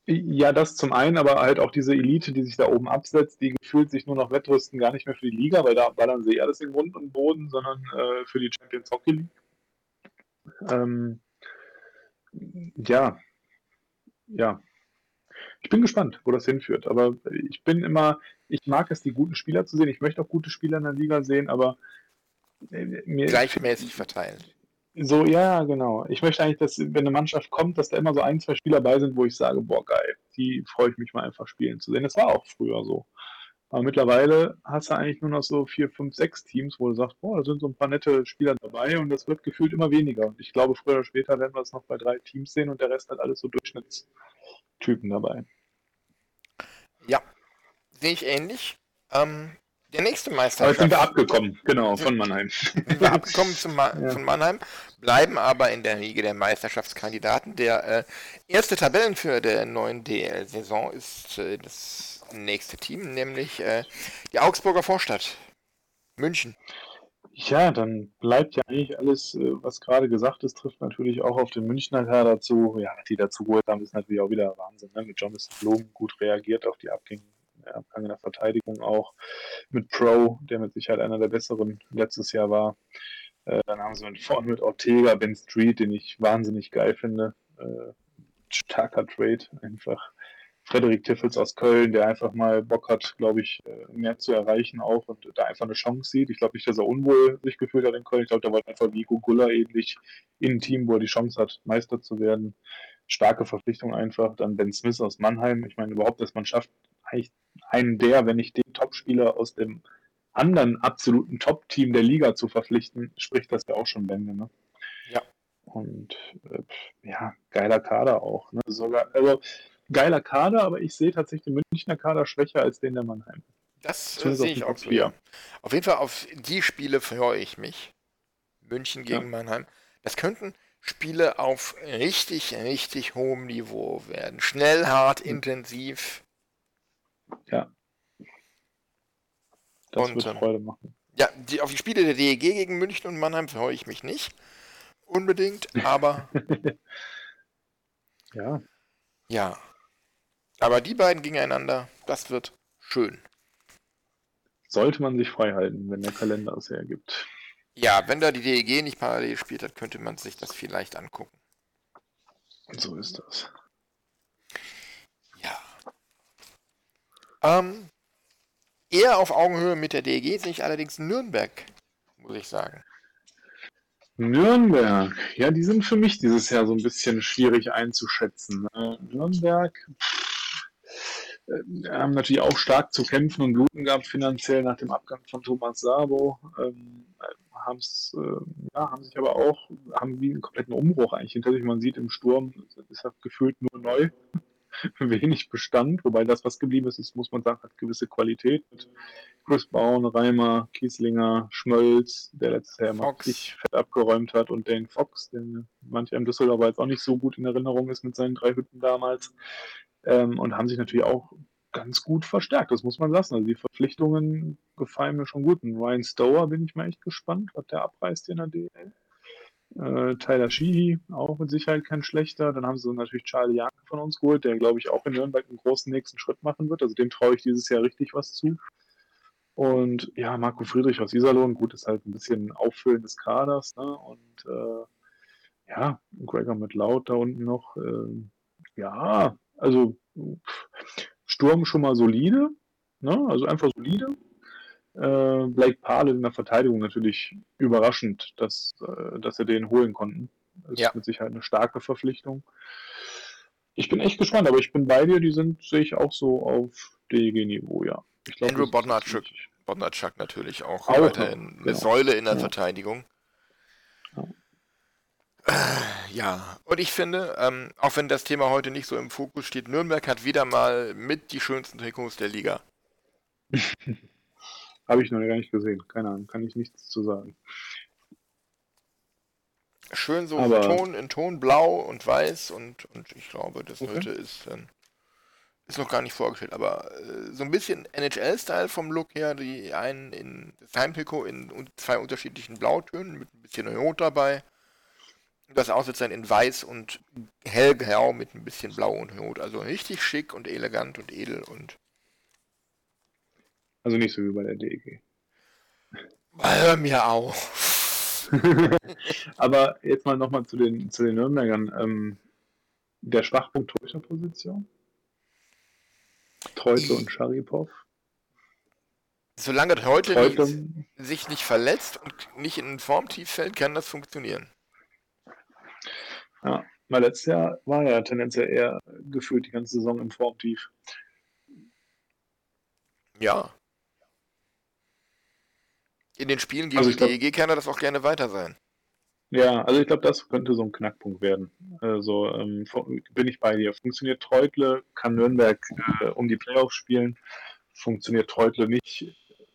S1: Ja, das zum einen, aber halt auch diese Elite, die sich da oben absetzt, die gefühlt sich nur noch wettrüsten, gar nicht mehr für die Liga, weil da ballern sie alles in Grund und Boden, sondern äh, für die Champions Hockey League. Ähm, ja, ja, ich bin gespannt, wo das hinführt. Aber ich bin immer, ich mag es, die guten Spieler zu sehen. Ich möchte auch gute Spieler in der Liga sehen, aber
S4: äh, mir, gleichmäßig verteilt.
S1: So, ja, genau. Ich möchte eigentlich, dass, wenn eine Mannschaft kommt, dass da immer so ein, zwei Spieler bei sind, wo ich sage, boah, geil, die freue ich mich mal einfach spielen zu sehen. Das war auch früher so. Aber mittlerweile hast du eigentlich nur noch so vier, fünf, sechs Teams, wo du sagst, boah, da sind so ein paar nette Spieler dabei und das wird gefühlt immer weniger. Und ich glaube, früher oder später werden wir es noch bei drei Teams sehen und der Rest hat alles so Durchschnittstypen dabei.
S4: Ja, sehe ich ähnlich. Ähm, der nächste Meister. Aber
S1: sind wir abgekommen, genau, von Mannheim. <laughs>
S4: Sind wir abgekommen Ma ja. von Mannheim, bleiben aber in der Riege der Meisterschaftskandidaten. Der äh, erste Tabellenführer der neuen DL-Saison ist äh, das nächste Team, nämlich äh, die Augsburger Vorstadt. München.
S1: Ja, dann bleibt ja eigentlich alles, äh, was gerade gesagt ist, trifft natürlich auch auf den Münchner Kader zu. Ja, die dazu geholt haben, ist natürlich auch wieder Wahnsinn. Ne? Mit Jonathan Blum gut reagiert auf die Abgänge Abgang in der Verteidigung auch mit Pro, der mit Sicherheit einer der besseren letztes Jahr war. Äh, dann haben sie mit vorne mit Ortega, Ben Street, den ich wahnsinnig geil finde. Äh, starker Trade, einfach. Frederik Tiffels aus Köln, der einfach mal Bock hat, glaube ich, äh, mehr zu erreichen auch und da einfach eine Chance sieht. Ich glaube nicht, dass er unwohl sich gefühlt hat in Köln. Ich glaube, der wollte einfach wie Gugula ähnlich in ein Team, wo er die Chance hat, Meister zu werden. Starke Verpflichtung einfach. Dann Ben Smith aus Mannheim. Ich meine überhaupt, dass man schafft, eigentlich einen der, wenn nicht den Topspieler aus dem anderen absoluten Top-Team der Liga zu verpflichten, spricht das ja auch schon Bände. Ne?
S4: Ja.
S1: Und äh, ja, geiler Kader auch. Ne? Sogar, also geiler Kader, aber ich sehe tatsächlich den Münchner Kader schwächer als den der Mannheim.
S4: Das äh, sehe ich auch so. Auf jeden Fall auf die Spiele freue ich mich. München gegen ja. Mannheim. Das könnten Spiele auf richtig, richtig hohem Niveau werden. Schnell, hart, mhm. intensiv.
S1: Ja. Das und, wird ähm, Freude machen.
S4: Ja, die, auf die Spiele der DEG gegen München und Mannheim freue ich mich nicht. Unbedingt, aber. <laughs>
S1: ja.
S4: Ja. Aber die beiden gegeneinander, das wird schön.
S1: Sollte man sich frei halten, wenn der Kalender es hergibt.
S4: Ja, wenn da die DEG nicht parallel gespielt hat, könnte man sich das vielleicht angucken.
S1: So ist das.
S4: Ähm, eher auf Augenhöhe mit der DEG sehe ich allerdings Nürnberg, muss ich sagen.
S1: Nürnberg, ja, die sind für mich dieses Jahr so ein bisschen schwierig einzuschätzen. Ne? Nürnberg äh, haben natürlich auch stark zu kämpfen und bluten gehabt finanziell nach dem Abgang von Thomas Sabo. Ähm, haben's, äh, ja, haben sich aber auch, haben wie einen kompletten Umbruch eigentlich hinter sich. Man sieht im Sturm, ist gefühlt nur neu. <laughs> wenig Bestand, wobei das, was geblieben ist, ist, muss man sagen, hat gewisse Qualität mit Chris Baun, Reimer, Kieslinger, Schmölz, der letztes Jahr mal richtig fett abgeräumt hat und Dane Fox, der manche im Düsseldorf jetzt auch nicht so gut in Erinnerung ist mit seinen drei Hütten damals ähm, und haben sich natürlich auch ganz gut verstärkt, das muss man lassen. Also die Verpflichtungen gefallen mir schon gut. Und Ryan Stower bin ich mal echt gespannt, was der abreißt in der DL. Äh, Tyler Sheehy, auch mit Sicherheit kein schlechter. Dann haben sie natürlich Charlie Young von uns geholt, der, glaube ich, auch in Nürnberg einen großen nächsten Schritt machen wird. Also dem traue ich dieses Jahr richtig was zu. Und ja, Marco Friedrich aus Iserlohn, gut, ist halt ein bisschen Auffüllen des Kaders. Ne? Und äh, ja, Gregor mit Laut da unten noch. Äh, ja, also Sturm schon mal solide. Ne? Also einfach solide. Äh, Blake Parle in der Verteidigung natürlich überraschend, dass, äh, dass sie den holen konnten. Das ist ja. mit Sicherheit eine starke Verpflichtung. Ich bin echt gespannt, aber ich bin bei dir, die sind, sehe ich auch so auf DEG-Niveau, ja.
S4: Ich glaub, Andrew Bodnarchuk, Bodnarchuk natürlich auch, auch weiterhin eine. Säule in der ja. Verteidigung. Ja. Ja, und ich finde, ähm, auch wenn das Thema heute nicht so im Fokus steht, Nürnberg hat wieder mal mit die schönsten Trikots der Liga. <laughs>
S1: Habe ich noch gar nicht gesehen. Keine Ahnung, kann ich nichts zu sagen.
S4: Schön so Aber... Ton, in Ton blau und weiß und, und ich glaube, das okay. heute ist, ähm, ist noch gar nicht vorgestellt, aber äh, so ein bisschen NHL-Style vom Look her, die einen in das Heimtrikot in zwei unterschiedlichen Blautönen mit ein bisschen Rot dabei. Das dann in weiß und hellgrau mit ein bisschen blau und rot. Also richtig schick und elegant und edel und
S1: also nicht so wie bei der DEG.
S4: Hör mir auf. <laughs>
S1: Aber jetzt mal nochmal zu den, zu den Nürnbergern. Ähm, der Schwachpunkt Torhüterposition? Treutle und Sharipov.
S4: Solange heute
S1: Treutle,
S4: sich nicht verletzt und nicht in Formtief fällt, kann das funktionieren.
S1: ja, weil letztes Jahr war er tendenziell eher gefühlt die ganze Saison im Formtief.
S4: Ja. In den Spielen gegen
S1: Also
S4: die
S1: glaub-
S4: DEG kann er das auch gerne weiter sein.
S1: Ja, also ich glaube, das könnte so ein Knackpunkt werden. Also ähm, bin ich bei dir. Funktioniert Treutle, kann Nürnberg äh, um die Playoffs spielen. Funktioniert Treutle nicht,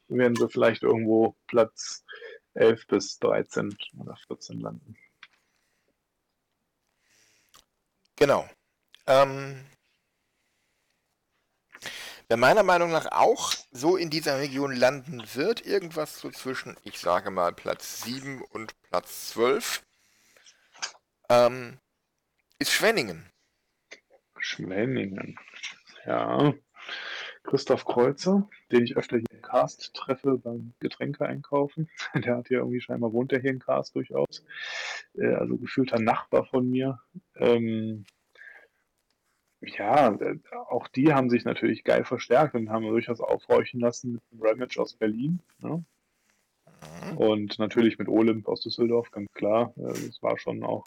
S1: werden sie vielleicht irgendwo Platz 11 bis 13 oder 14 landen.
S4: Genau. Ähm, wer meiner Meinung nach auch so in dieser Region landen wird, irgendwas so zwischen, ich sage mal, Platz 7 und Platz 12, ähm, ist Schwenningen.
S1: Schwenningen. Ja. Christoph Kreuzer, den ich öfter hier im Cast treffe beim Getränke einkaufen. <laughs> Der hat ja irgendwie scheinbar wohnt der hier in Cast durchaus. Äh, also gefühlter Nachbar von mir. Ähm, ja, äh, auch die haben sich natürlich geil verstärkt und haben durchaus aufhorchen lassen mit dem Ramage aus Berlin. Ne? Und natürlich mit Olymp aus Düsseldorf, ganz klar. Äh, Das war schon auch.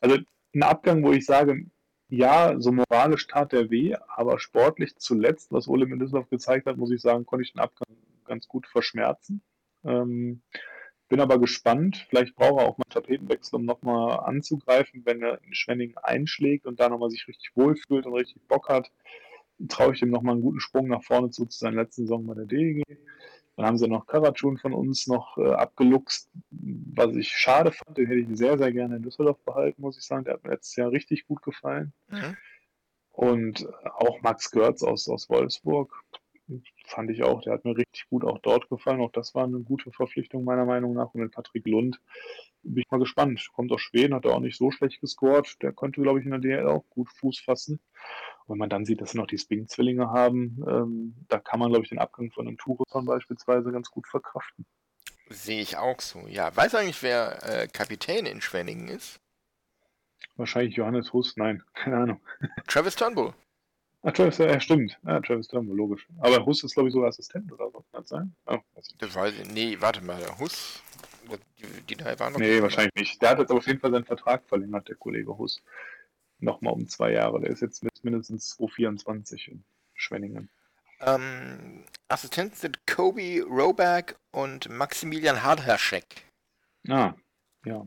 S1: Also ein Abgang, wo ich sage, ja, so moralisch tat der weh, aber sportlich zuletzt, was Olymp in Düsseldorf gezeigt hat, muss ich sagen, konnte ich den Abgang ganz gut verschmerzen. Ähm, bin aber gespannt. Vielleicht braucht er auch mal einen Tapetenwechsel, um nochmal anzugreifen, wenn er in Schwenningen einschlägt und da nochmal sich richtig wohlfühlt und richtig Bock hat. Traue ich ihm nochmal einen guten Sprung nach vorne zu, zu seiner letzten Saison bei der DEG. Dann haben sie noch Karatschun von uns noch äh, abgeluchst, was ich schade fand. Den hätte ich sehr, sehr gerne in Düsseldorf behalten, muss ich sagen. Der hat mir letztes Jahr richtig gut gefallen.
S4: Mhm.
S1: Und auch Max Görz aus, aus Wolfsburg fand ich auch, der hat mir richtig gut auch dort gefallen. Auch das war eine gute Verpflichtung meiner Meinung nach. Und mit Patrick Lund bin ich mal gespannt. Kommt aus Schweden, hat er auch nicht so schlecht gescored. Der könnte, glaube ich, in der DL auch gut Fuß fassen. Und wenn man dann sieht, dass sie noch die Spring-Zwillinge haben, ähm, da kann man, glaube ich, den Abgang von einem Turesson beispielsweise ganz gut verkraften.
S4: Sehe ich auch so. Ja, weiß eigentlich, wer äh, Kapitän in Schwenningen ist?
S1: Wahrscheinlich Johannes Huss, nein, keine Ahnung.
S4: Travis Turnbull.
S1: Ah, Travis, ja, stimmt. Ja, Travis Turnbull, logisch. Aber Huss ist, glaube ich, sogar Assistent oder so. Kann das sein? Oh.
S4: Das weiß ich, nee, warte mal, der Huss. Die, die drei waren noch.
S1: Nee, wahrscheinlich nicht. Der hat jetzt auf jeden Fall seinen Vertrag verlängert, der Kollege Huss. Nochmal um zwei Jahre. Der ist jetzt mit mindestens 224 in Schwenningen.
S4: Ähm, Assistenten sind Kobe Roback und Maximilian Hardhaschek.
S1: Ah, ja.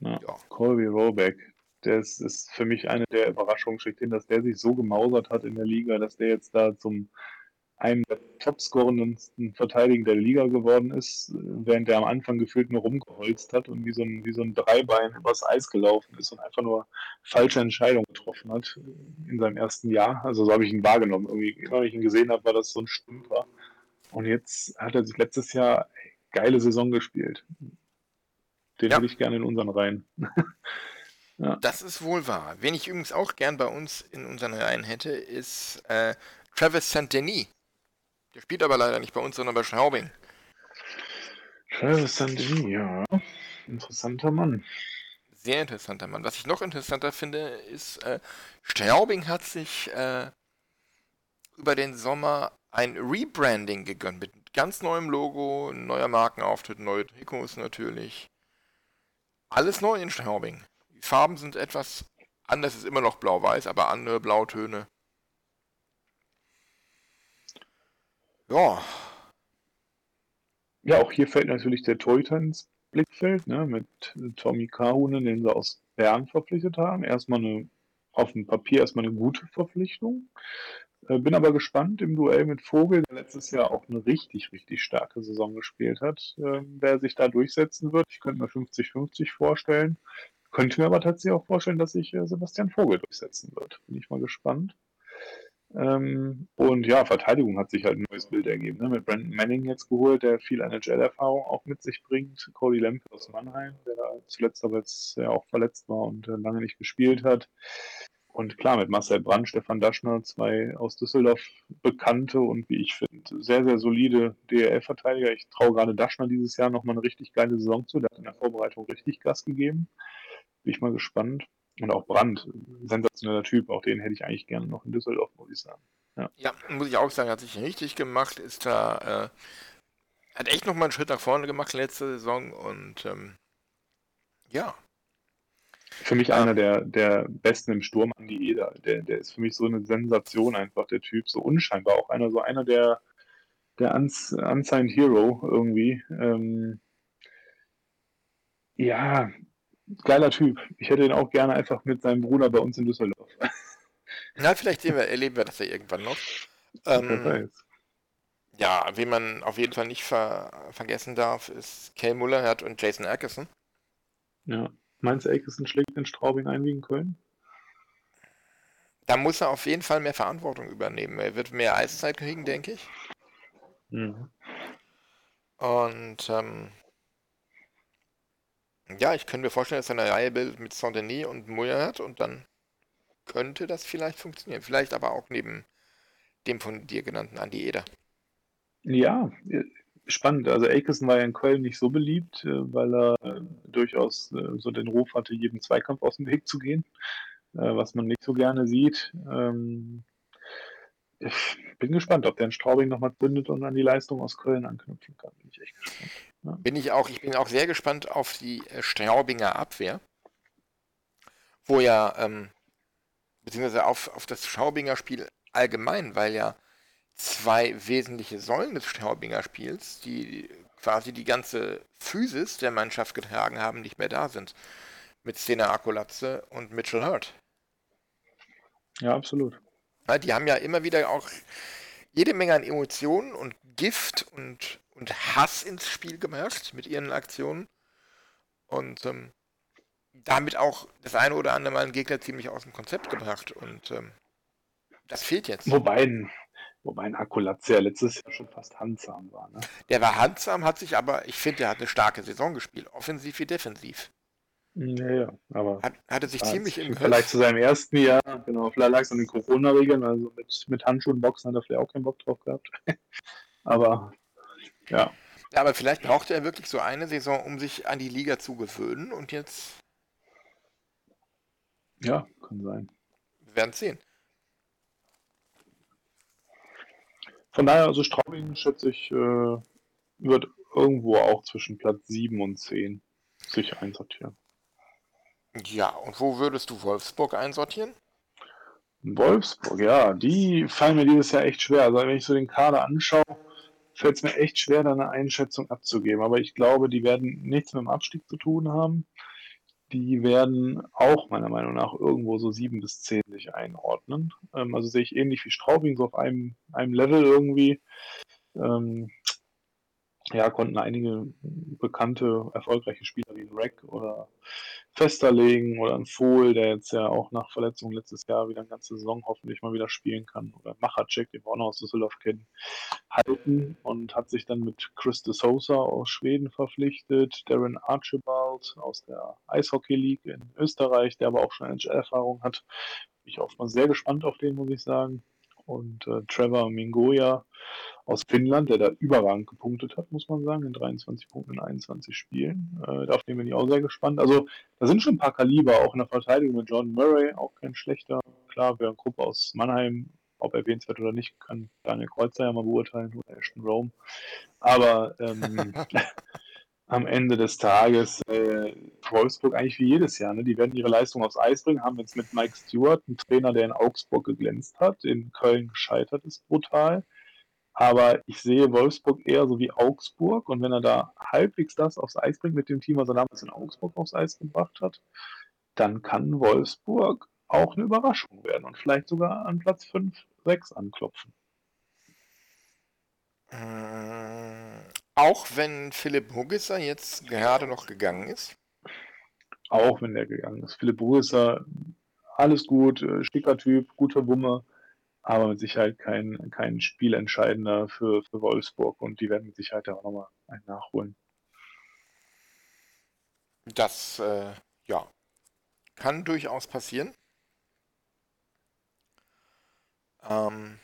S1: ja.
S4: Ja.
S1: Colby Roback. Das ist für mich eine der Überraschungen schlechthin, dass der sich so gemausert hat in der Liga, dass der jetzt da zum einem der topscorendsten Verteidiger der Liga geworden ist, während der am Anfang gefühlt nur rumgeholzt hat und wie so ein, wie so ein Dreibein übers Eis gelaufen ist und einfach nur falsche Entscheidungen getroffen hat in seinem ersten Jahr. Also so habe ich ihn wahrgenommen. Irgendwie, immer wenn ich ihn gesehen habe, war das so ein Stümper. Und jetzt hat er sich letztes Jahr ey, geile Saison gespielt. Den
S4: Ja.
S1: hätte ich gerne in unseren Reihen. <laughs>
S4: Das ist wohl wahr. Wen ich übrigens auch gern bei uns in unseren Reihen hätte, ist äh, Travis Saint-Denis. Der spielt aber leider nicht bei uns, sondern bei Straubing.
S1: Travis Sandini, ja. Interessanter Mann.
S4: Sehr interessanter Mann. Was ich noch interessanter finde, ist, äh, Straubing hat sich äh, über den Sommer ein Rebranding gegönnt mit ganz neuem Logo, neuer Markenauftritt, neue Trikots natürlich. Alles neu in Straubing. Die Farben sind etwas anders, ist immer noch blau-weiß, aber andere Blautöne. Ja,
S1: Ja, auch hier fällt natürlich der Torhüter ins Blickfeld, ne, mit Tommy Kahunen, den sie aus Bern verpflichtet haben. Erstmal eine, auf dem Papier erstmal eine gute Verpflichtung. Äh, bin aber gespannt im Duell mit Vogel, der letztes Jahr auch eine richtig, richtig starke Saison gespielt hat, äh, wer sich da durchsetzen wird. Ich könnte mir 50-50 vorstellen. Könnte mir aber tatsächlich auch vorstellen, dass sich äh, Sebastian Vogel durchsetzen wird. Bin ich mal gespannt. Ähm, und ja, Verteidigung hat sich halt ein neues Bild ergeben. Ne? Mit Brandon Manning jetzt geholt, der viel NHL-Erfahrung auch mit sich bringt. Cody Lemke aus Mannheim, der da zuletzt aber jetzt ja auch verletzt war und äh, lange nicht gespielt hat. Und klar, mit Marcel Brandt, Stefan Daschner, zwei aus Düsseldorf bekannte und wie ich finde, sehr, sehr solide DEL-Verteidiger. Ich traue gerade Daschner dieses Jahr nochmal eine richtig geile Saison zu. Der hat in der Vorbereitung richtig Gas gegeben. Bin ich mal gespannt. Und auch Brandt, sensationeller Typ, auch den hätte ich eigentlich gerne noch in Düsseldorf, muss ich sagen.
S4: Ja, ja muss ich auch sagen, hat sich richtig gemacht, ist da, äh, hat echt nochmal einen Schritt nach vorne gemacht letzte Saison und ähm, ja.
S1: Für mich einer der, der besten im Sturm, Andi Eder. Der, der ist für mich so eine Sensation einfach, der Typ, so unscheinbar. Auch einer, so einer der, der Unsigned Hero irgendwie. Ähm, ja, geiler Typ. Ich hätte ihn auch gerne einfach mit seinem Bruder bei uns in Düsseldorf.
S4: Na, vielleicht wir, erleben wir das ja irgendwann noch. Ähm, ja, wen man auf jeden Fall nicht ver vergessen darf, ist Kay Mullerhert und Jason Atkinson.
S1: Ja. Meinst du, Atkinson schlägt den Straubing ein wie in Köln?
S4: Da muss er auf jeden Fall mehr Verantwortung übernehmen. Er wird mehr Eiszeit kriegen, denke ich. Mhm. Und ähm, ja, ich könnte mir vorstellen, dass er eine Reihe bildet mit Saint-Denis und Mullerhert und dann könnte das vielleicht funktionieren. Vielleicht aber auch neben dem von dir genannten Andi Eder.
S1: Ja, spannend. Also Akeson war ja in Köln nicht so beliebt, äh, weil er äh, durchaus äh, so den Ruf hatte, jedem Zweikampf aus dem Weg zu gehen, was man nicht so gerne sieht. Ähm, ich bin gespannt, ob der in Straubing nochmal zündet und an die Leistung aus Köln anknüpfen kann. Bin ich echt gespannt.
S4: Bin ich auch. Ich bin auch sehr gespannt auf die Straubinger Abwehr, wo ja ähm, beziehungsweise auf, auf das Schaubinger Spiel allgemein, weil ja zwei wesentliche Säulen des Straubinger Spiels, die quasi die ganze Physis der Mannschaft getragen haben, nicht mehr da sind. Mit Stena Akulatze und Mitchell Hurt.
S1: Ja, absolut.
S4: Die haben ja immer wieder auch jede Menge an Emotionen und Gift und, und Hass ins Spiel gemerkt mit ihren Aktionen. Und ähm, damit auch das eine oder andere Mal einen Gegner ziemlich aus dem Konzept gebracht. Und ähm, das fehlt jetzt.
S1: Wobei, wobei ein Akulatze ja letztes Jahr schon fast handsam war. Ne?
S4: Der war handsam, hat sich aber, ich finde, der hat eine starke Saison gespielt. Offensiv wie defensiv.
S1: Ja, ja, aber.
S4: Hat, hatte sich ziemlich im.
S1: Vielleicht zu seinem ersten Jahr, genau, vielleicht lag es an den Corona-Regeln, also mit, mit Handschuhen boxen hat er vielleicht auch keinen Bock drauf gehabt. <laughs> aber, ja.
S4: Ja, aber vielleicht brauchte er wirklich so eine Saison, um sich an die Liga zu gewöhnen und jetzt
S1: ja, kann sein.
S4: Wir werden sehen.
S1: Von daher, also Straubing, schätze ich, äh, wird irgendwo auch zwischen Platz 7 und 10 sich einsortieren.
S4: Ja, und wo würdest du Wolfsburg einsortieren?
S1: Wolfsburg, ja, die fallen mir dieses Jahr echt schwer. Also wenn ich so den Kader anschaue, fällt es mir echt schwer, da eine Einschätzung abzugeben. Aber ich glaube, die werden nichts mit dem Abstieg zu tun haben die werden auch meiner Meinung nach irgendwo so sieben bis zehn sich einordnen. Ähm, also sehe ich ähnlich wie Straubing, so auf einem, einem Level irgendwie. Ja, konnten einige bekannte, erfolgreiche Spieler wie Rack oder Festerlegen oder ein Fohl, der jetzt ja auch nach Verletzung letztes Jahr wieder eine ganze Saison hoffentlich mal wieder spielen kann, oder Machacek, den wir auch noch aus Düsseldorf kennen, halten und hat sich dann mit Chris de Sousa aus Schweden verpflichtet, Darren Archibald aus der Eishockey League in Österreich, der aber auch schon NHL-Erfahrung hat. Bin ich auch mal sehr gespannt auf den, muss ich sagen. Und äh, Trevor Mingoya aus Finnland, der da überragend gepunktet hat, muss man sagen, in 23 Punkten in 21 Spielen. Äh, auf den bin ich auch sehr gespannt. Also da sind schon ein paar Kaliber, auch in der Verteidigung mit John Murray, auch kein schlechter. Klar, wer eine Gruppe aus Mannheim, ob erwähnenswert oder nicht, kann Daniel Kreuzer ja mal beurteilen oder Ashton Rome. Aber ähm, <laughs> <laughs> am Ende des Tages äh, Wolfsburg eigentlich wie jedes Jahr. Ne? Die werden ihre Leistung aufs Eis bringen, haben jetzt mit Mike Stewart einen Trainer, der in Augsburg geglänzt hat, in Köln gescheitert ist, brutal. Aber ich sehe Wolfsburg eher so wie Augsburg und wenn er da halbwegs das aufs Eis bringt mit dem Team, was er damals in Augsburg aufs Eis gebracht hat, dann kann Wolfsburg auch eine Überraschung werden und vielleicht sogar an Platz 5, 6 anklopfen.
S4: Äh, auch wenn Philipp Huggisser jetzt gerade noch gegangen ist?
S1: Auch wenn der gegangen ist. Philipp Huggisser, alles gut, äh, schicker Typ, guter Wumme, aber mit Sicherheit kein, kein Spielentscheidender für, für Wolfsburg und die werden mit Sicherheit auch nochmal einen nachholen.
S4: Das, äh, ja, kann durchaus passieren. Ähm,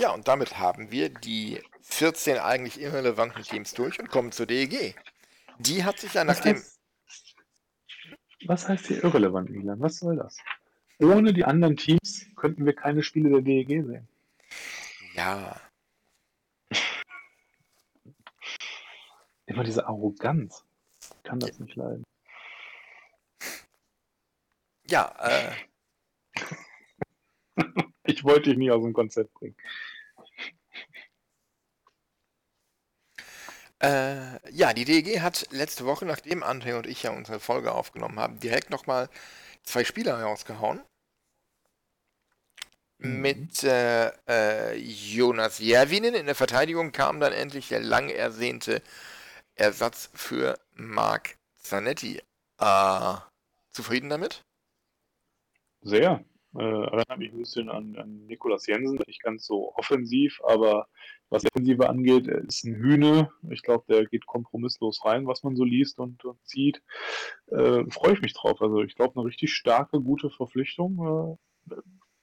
S4: ja, und damit haben wir die 14 eigentlich irrelevanten Teams durch und kommen zur DEG. Die hat sich ja nach dem.
S1: Was heißt hier irrelevant, Milan? Was soll das? Ohne die anderen Teams könnten wir keine Spiele der DEG sehen.
S4: Ja.
S1: Immer diese Arroganz. Ich kann das nicht leiden.
S4: Ja, äh, <laughs>
S1: Ich wollte dich nie aus dem Konzept bringen.
S4: Äh, ja, die DEG hat letzte Woche, nachdem André und ich ja unsere Folge aufgenommen haben, direkt nochmal zwei Spieler rausgehauen. Mit äh, äh, Jonas Järvinen in der Verteidigung kam dann endlich der lang ersehnte Ersatz für Marc Zanetti. Äh, zufrieden damit?
S1: Sehr. Äh, erinnert mich ein bisschen an, an Nikolas Jensen, nicht ganz so offensiv, aber was die Offensive angeht, er ist ein Hühne. Ich glaube, der geht kompromisslos rein, was man so liest und, und sieht. Äh, Freue ich mich drauf. Also ich glaube, eine richtig starke, gute Verpflichtung. Äh,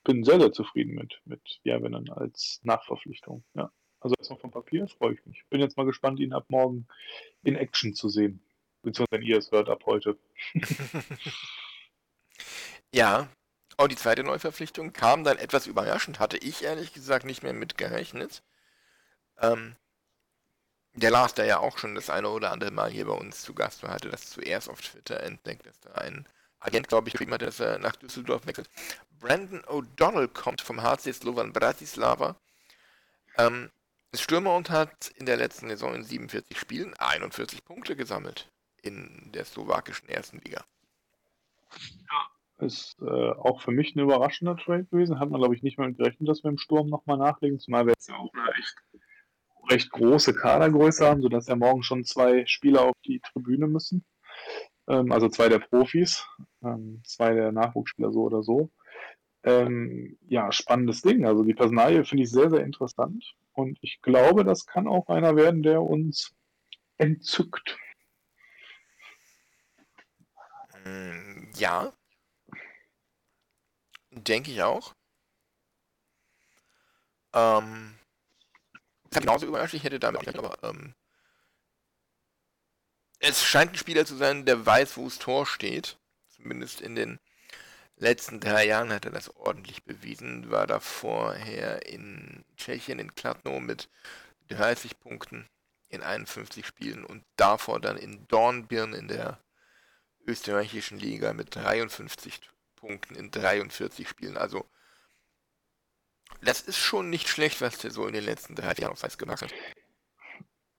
S1: bin sehr, sehr zufrieden mit, mit Järvinen als Nachverpflichtung. Ja. Also erstmal vom Papier freue ich mich. Bin jetzt mal gespannt, ihn ab morgen in Action zu sehen. Beziehungsweise wenn ihr es hört, ab heute. <laughs> <laughs>
S4: Ja, und die zweite Neuverpflichtung kam dann etwas überraschend, hatte ich ehrlich gesagt nicht mehr mit gerechnet. Ähm, der Lars, der ja auch schon das eine oder andere Mal hier bei uns zu Gast war, hatte das zuerst auf Twitter entdeckt, dass da ein Agent, glaube ich, geschrieben dass er nach Düsseldorf wechselt. Brandon O'Donnell kommt vom HC Slovan Bratislava. Ähm, ist Stürmer und hat in der letzten Saison in 47 Spielen 41 Punkte gesammelt in der slowakischen ersten Liga.
S1: Ist äh, auch für mich ein überraschender Trade gewesen. Hat man, glaube ich, nicht mit gerechnet, dass wir im Sturm nochmal nachlegen. Zumal wir jetzt ja auch eine echt, recht große Kadergröße haben, sodass ja morgen schon zwei Spieler auf die Tribüne müssen. Ähm, also zwei der Profis, ähm, zwei der Nachwuchsspieler so oder so. Ähm, ja, spannendes Ding. Also die Personalie finde ich sehr, sehr interessant. Und ich glaube, das kann auch einer werden, der uns entzückt.
S4: Mm, Ja. Denke ich auch. Ähm, das hat genauso überrascht, ich hätte damit nicht, aber ähm, es scheint ein Spieler zu sein, der weiß, wo das Tor steht. Zumindest in den letzten drei Jahren hat er das ordentlich bewiesen. War da vorher in Tschechien, in Kladno mit 30 Punkten in 51 Spielen und davor dann in Dornbirn in der österreichischen Liga mit 53 Punkten in 43 Spielen. Also, das ist schon nicht schlecht, was der so in den letzten drei Jahren auf Eis gemacht hat.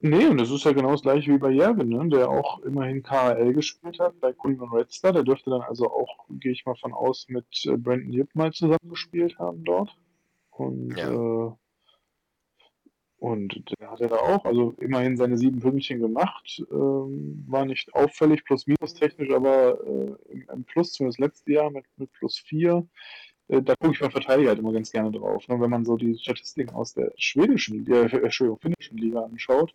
S1: Nee, und das ist ja genau das gleiche wie bei Jervin, ne? der auch immerhin KHL gespielt hat bei und Red Star. Der dürfte dann also auch, gehe ich mal von aus, mit äh, Brandon Yip mal zusammengespielt haben dort. Und,
S4: Ja.
S1: äh, und der hat er da auch, also immerhin seine sieben Pünktchen gemacht. Ähm, war nicht auffällig, plus-minus technisch, aber äh, im, Plus, zumindest letztes Jahr mit, mit plus vier. Äh, da gucke ich beim Verteidiger halt immer ganz gerne drauf. Ne? Wenn man so die Statistiken aus der schwedischen, äh, Entschuldigung, finnischen Liga anschaut,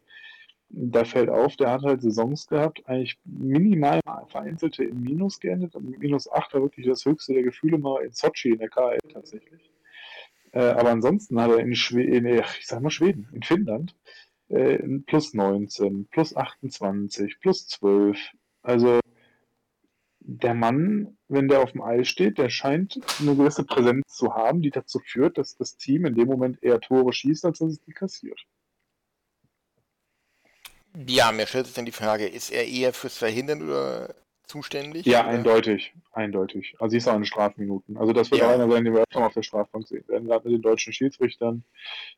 S1: da fällt auf, der hat halt Saisons gehabt, eigentlich minimal vereinzelte im Minus geendet. Minus 8 war wirklich das höchste der Gefühle mal in Sochi in der KL tatsächlich. Äh, aber ansonsten hat er in, Schweden, ich sag mal Schweden, in Finnland, äh, plus 19, plus 28, plus 12. Also der Mann, wenn der auf dem Eis steht, der scheint eine gewisse Präsenz zu haben, die dazu führt, dass das Team in dem Moment eher Tore schießt, als dass es die kassiert.
S4: Ja, mir stellt sich dann die Frage, ist er eher fürs Verhindern oder zuständig?
S1: Ja,
S4: oder?
S1: eindeutig, eindeutig. Also siehst du auch in den Strafminuten. Also das wird
S4: Ja.
S1: einer sein, den wir öfter mal auf der Strafbank sehen werden, gerade mit den deutschen Schiedsrichtern.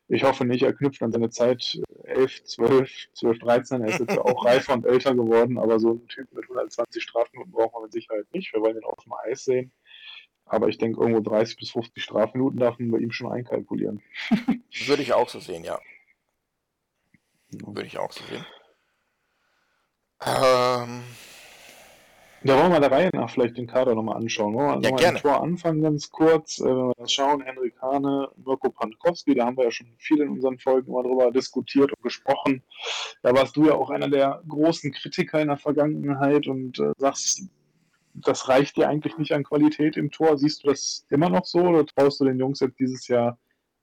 S1: Ich hoffe nicht, er knüpft an seine Zeit 11, 12, 12, 13. Er ist jetzt ja auch <laughs> reifer und älter geworden, aber so einen Typ mit 120 Strafminuten brauchen wir mit Sicherheit nicht. Wir wollen ihn auf dem Eis sehen. Aber ich denke, irgendwo 30 bis 50 Strafminuten darf man bei ihm schon einkalkulieren. <laughs>
S4: Würde ich auch so sehen, ja. Würde ich auch so sehen. Ähm,
S1: Da wollen wir der Reihe nach vielleicht den Kader nochmal anschauen. Wollen wir
S4: Ja, gerne.
S1: Tor anfangen ganz kurz. Äh, wenn wir das schauen, Henrik Hane, Mirko Pankowski, da haben wir ja schon viel in unseren Folgen immer drüber diskutiert und gesprochen. Da warst du ja auch einer der großen Kritiker in der Vergangenheit und äh, sagst, das reicht dir eigentlich nicht an Qualität im Tor. Siehst du das immer noch so oder traust du den Jungs jetzt dieses Jahr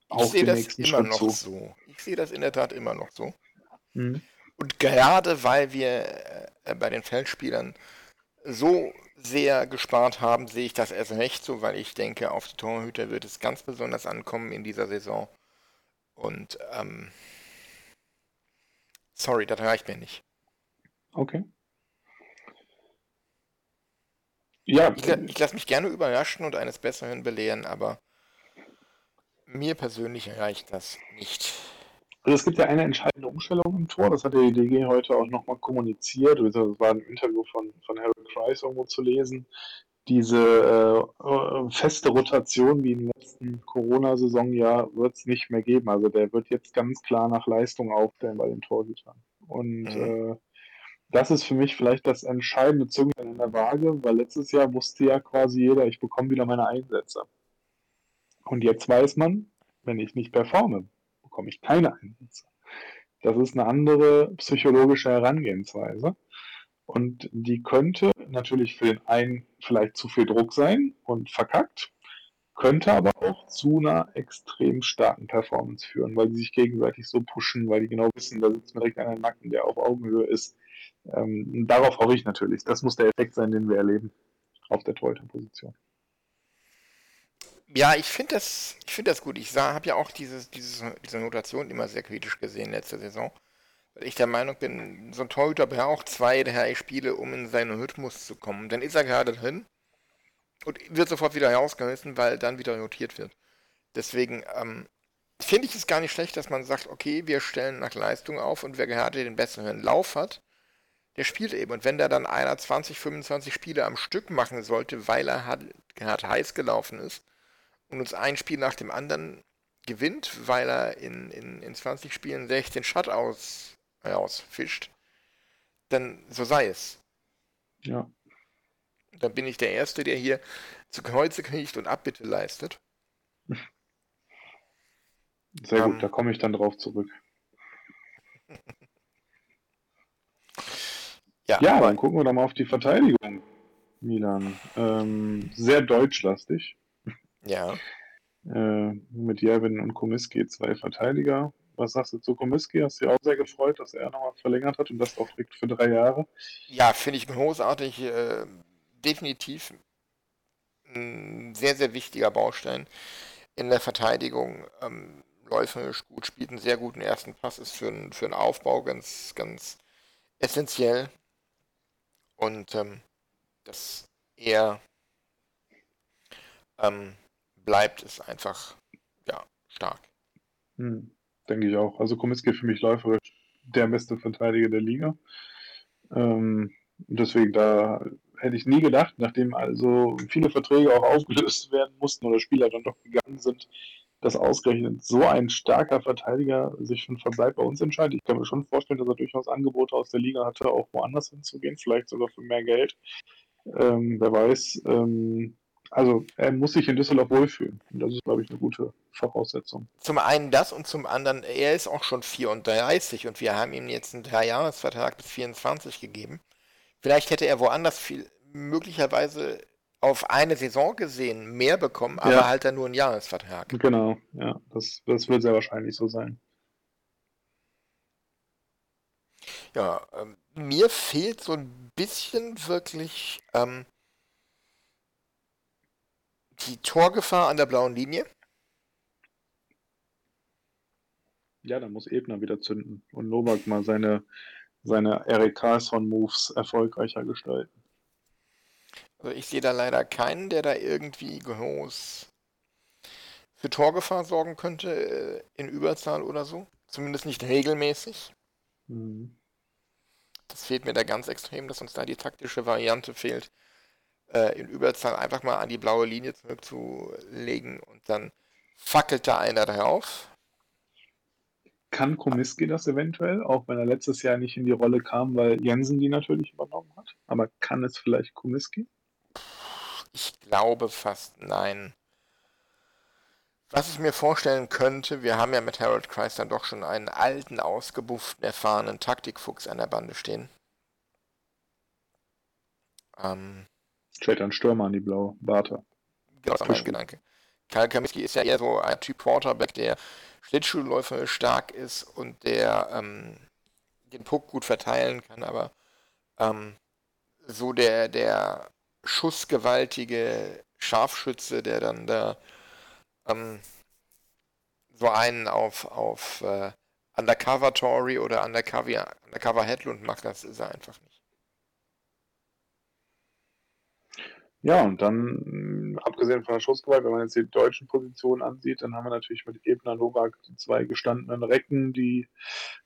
S4: ich
S1: auch
S4: sehe
S1: den
S4: das
S1: nächsten
S4: immer
S1: Schritt
S4: noch
S1: zu?
S4: so. Ich sehe das in der Tat immer noch so.
S1: Mhm.
S4: Und gerade weil wir äh, bei den Feldspielern so sehr gespart haben, sehe ich das erst recht so, weil ich denke, auf die Torhüter wird es ganz besonders ankommen in dieser Saison. Und ähm, sorry, das reicht mir nicht.
S1: Okay. Ja,
S4: Ich, ich lasse mich gerne überraschen und eines Besseren belehren, aber mir persönlich reicht das nicht.
S1: Also es gibt ja eine entscheidende Umstellung im Tor, das hat die DG heute auch nochmal kommuniziert, es war ein Interview von, von Harold Price irgendwo zu lesen. Diese äh, äh, feste Rotation wie im letzten Corona-Saisonjahr wird es nicht mehr geben. Also der wird jetzt ganz klar nach Leistung aufstellen bei den Torhütern. Und
S4: Mhm.
S1: äh, das ist für mich vielleicht das entscheidende Zünglein in der Waage, weil letztes Jahr wusste ja quasi jeder, ich bekomme wieder meine Einsätze. Und jetzt weiß man, wenn ich nicht performe, bekomme ich keine Einsätze. Das ist eine andere psychologische Herangehensweise. Und die könnte natürlich für den einen vielleicht zu viel Druck sein und verkackt, könnte aber auch zu einer extrem starken Performance führen, weil sie sich gegenseitig so pushen, weil die genau wissen, da sitzt mir direkt einer im Nacken, der auf Augenhöhe ist. Ähm, darauf hoffe ich natürlich. Das muss der Effekt sein, den wir erleben auf der Torhüterposition.
S4: Ja, ich finde das, ich finde das gut. Ich habe ja auch dieses, dieses, diese Notation immer sehr kritisch gesehen letzte Saison. Weil ich der Meinung bin, so ein Torhüter braucht zwei, drei Spiele, um in seinen Rhythmus zu kommen. Dann ist er gerade drin und wird sofort wieder rausgerissen, weil dann wieder rotiert wird. Deswegen ähm, finde ich es gar nicht schlecht, dass man sagt, okay, wir stellen nach Leistung auf und wer gerade den besseren Lauf hat, der spielt eben. Und wenn da dann einer 20, 25 Spiele am Stück machen sollte, weil er halt, halt heiß gelaufen ist und uns ein Spiel nach dem anderen gewinnt, weil er in, in, in 20 Spielen 16 Shutouts rausfischt, dann so sei es.
S1: Ja.
S4: Dann bin ich der Erste, der hier zu Kreuze kriegt und Abbitte leistet.
S1: Sehr
S4: Ähm.
S1: gut, da komme ich dann drauf zurück. <laughs>
S4: Ja,
S1: Ja, dann gucken wir doch mal auf die Verteidigung, Milan. Ähm, sehr deutschlastig.
S4: Ja.
S1: Äh, mit Jervin und Komiski zwei Verteidiger. Was sagst du zu Komiski? Hast du dich auch sehr gefreut, dass er nochmal verlängert hat und das auch direkt für drei Jahre?
S4: Ja, finde ich großartig. Äh, definitiv ein sehr, sehr wichtiger Baustein in der Verteidigung. Ähm, läuferisch gut, spielt einen sehr guten ersten Pass, ist für, einen- für einen Aufbau ganz, ganz essentiell. Und ähm, dass er ähm, bleibt, ist einfach ja, stark.
S1: Hm, denke ich auch. Also Komiski für mich läuferisch der beste Verteidiger der Liga. Ähm, deswegen, da hätte ich nie gedacht, nachdem also viele Verträge auch aufgelöst werden mussten oder Spieler dann doch gegangen sind, dass ausgerechnet so ein starker Verteidiger sich für einen Verbleib bei uns entscheidet. Ich kann mir schon vorstellen, dass er durchaus Angebote aus der Liga hatte, auch woanders hinzugehen, vielleicht sogar für mehr Geld. Ähm, wer weiß. Ähm, also er muss sich in Düsseldorf wohlfühlen. Und das ist, glaube ich, eine gute Voraussetzung.
S4: Zum einen das und zum anderen, er ist auch schon 34 und wir haben ihm jetzt einen Dreijahresvertrag bis 24 gegeben. Vielleicht hätte er woanders viel, möglicherweise auf eine Saison gesehen, mehr bekommen, aber
S1: Ja.
S4: halt dann nur einen Jahresvertrag.
S1: Genau, ja, das, das wird sehr wahrscheinlich so sein.
S4: Ja, ähm, mir fehlt so ein bisschen wirklich ähm, die Torgefahr an der blauen Linie.
S1: Ja, da muss Ebner wieder zünden und Novak mal seine, seine Eric Carlson-Moves erfolgreicher gestalten.
S4: Also ich sehe da leider keinen, der da irgendwie groß für Torgefahr sorgen könnte, äh, in Überzahl oder so. Zumindest nicht regelmäßig.
S1: Mhm.
S4: Das fehlt mir da ganz extrem, dass uns da die taktische Variante fehlt, äh, in Überzahl einfach mal an die blaue Linie zurückzulegen und dann fackelt da einer drauf.
S1: Kann Komiski das eventuell, auch wenn er letztes Jahr nicht in die Rolle kam, weil Jensen die natürlich übernommen hat? Aber kann es vielleicht Komiski?
S4: Ich glaube fast nein. Was ich mir vorstellen könnte, wir haben ja mit Harold Christ dann doch schon einen alten, ausgebufften, erfahrenen Taktikfuchs an der Bande stehen. Ähm,
S1: Einen Stürmer an die blaue Barter.
S4: genau, das war. Gedanke. Kyle Kaminski ist ja eher so ein Typ Quarterback, der Schlittschuhläufer stark ist und der ähm, den Puck gut verteilen kann, aber ähm, so der, der schussgewaltige Scharfschütze, der dann da ähm, so einen auf, auf äh, Undercover Tory oder Undercover, Undercover Headlund macht, das ist er einfach nicht.
S1: Ja, und dann, abgesehen von der Schussgewalt, wenn man jetzt die deutschen Positionen ansieht, dann haben wir natürlich mit Ebner Novak die zwei gestandenen Recken, die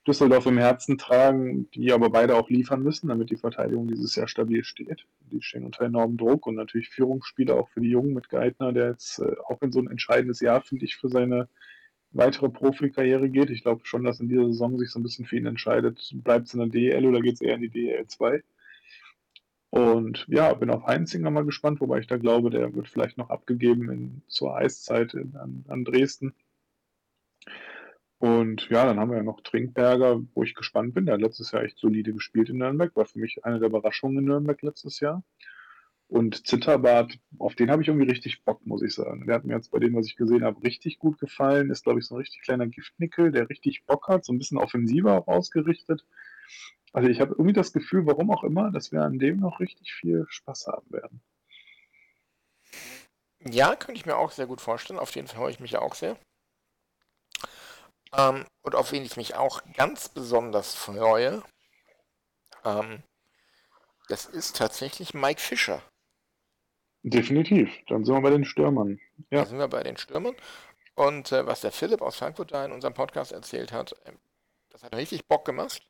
S1: Düsseldorf im Herzen tragen, die aber beide auch liefern müssen, damit die Verteidigung dieses Jahr stabil steht. Die stehen unter enormem Druck und natürlich Führungsspieler auch für die Jungen mit Geithner, der jetzt äh, auch in so ein entscheidendes Jahr, finde ich, für seine weitere Profikarriere geht. Ich glaube schon, dass in dieser Saison sich so ein bisschen für ihn entscheidet, bleibt es in der DL oder geht es eher in die DL 2. Und ja, bin auf Heinzinger mal gespannt, wobei ich da glaube, der wird vielleicht noch abgegeben in, zur Eiszeit in, an, an Dresden. Und ja, dann haben wir ja noch Trinkberger, wo ich gespannt bin. Der hat letztes Jahr echt solide gespielt in Nürnberg, war für mich eine der Überraschungen in Nürnberg letztes Jahr. Und Zitterbart, auf den habe ich irgendwie richtig Bock, muss ich sagen. Der hat mir jetzt bei dem, was ich gesehen habe, richtig gut gefallen. Ist, glaube ich, so ein richtig kleiner Giftnickel, der richtig Bock hat, so ein bisschen offensiver auch ausgerichtet. Also ich habe irgendwie das Gefühl, warum auch immer, dass wir an dem noch richtig viel Spaß haben werden.
S4: Ja, könnte ich mir auch sehr gut vorstellen. Auf den freue ich mich auch sehr. Ähm, und auf wen ich mich auch ganz besonders freue, ähm, das ist tatsächlich Mike Fischer.
S1: Definitiv. Dann sind wir bei den Stürmern.
S4: Ja. Da sind wir bei den Stürmern. Und äh, was der Philipp aus Frankfurt da in unserem Podcast erzählt hat, äh, das hat richtig Bock gemacht.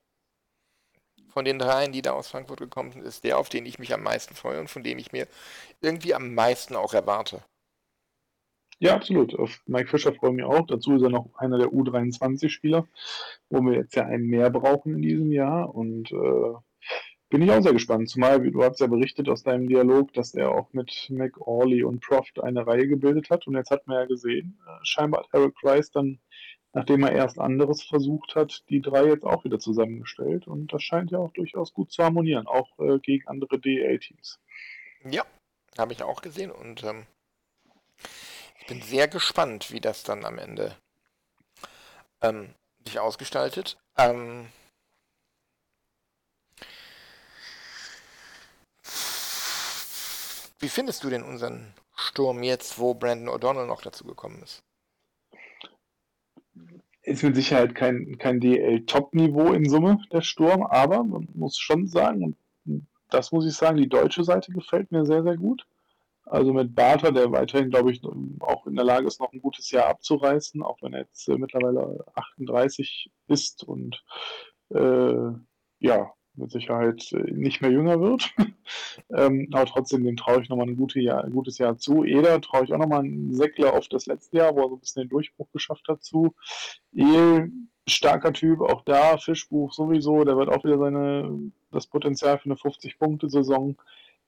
S4: Von den dreien, die da aus Frankfurt gekommen sind, ist der, auf den ich mich am meisten freue und von dem ich mir irgendwie am meisten auch erwarte.
S1: Ja, absolut. Auf Mike Fischer freue ich mich auch. Dazu ist er noch einer der U23-Spieler, wo wir jetzt ja einen mehr brauchen in diesem Jahr. Und äh, bin ich auch sehr gespannt. Zumal, du hast ja berichtet aus deinem Dialog, dass er auch mit McAuley und Proft eine Reihe gebildet hat. Und jetzt hat man ja gesehen, äh, scheinbar hat Eric Rice dann, nachdem er erst anderes versucht hat, die drei jetzt auch wieder zusammengestellt. Und das scheint ja auch durchaus gut zu harmonieren, auch äh, gegen andere DL-Teams.
S4: Ja, habe ich auch gesehen. Und ähm, ich bin sehr gespannt, wie das dann am Ende ähm, sich ausgestaltet. Ähm, Wie findest du denn unseren Sturm jetzt, wo Brandon O'Donnell noch dazu gekommen ist?
S1: Ist mit Sicherheit kein, kein DL-Top-Niveau in Summe, der Sturm, aber man muss schon sagen, das muss ich sagen, die deutsche Seite gefällt mir sehr, sehr gut. Also mit Barter, der weiterhin, glaube ich, auch in der Lage ist, noch ein gutes Jahr abzureißen, auch wenn er jetzt äh, mittlerweile 38 ist und äh, ja, mit Sicherheit äh, nicht mehr jünger wird. <laughs> ähm, aber trotzdem, dem traue ich nochmal ein, gute ein gutes Jahr zu. Eder traue ich auch nochmal einen Säckler auf das letzte Jahr, wo er so ein bisschen den Durchbruch geschafft hat, zu. Ehl, starker Typ, auch da, Fischbuch sowieso, der wird auch wieder seine, das Potenzial für eine 50-Punkte-Saison.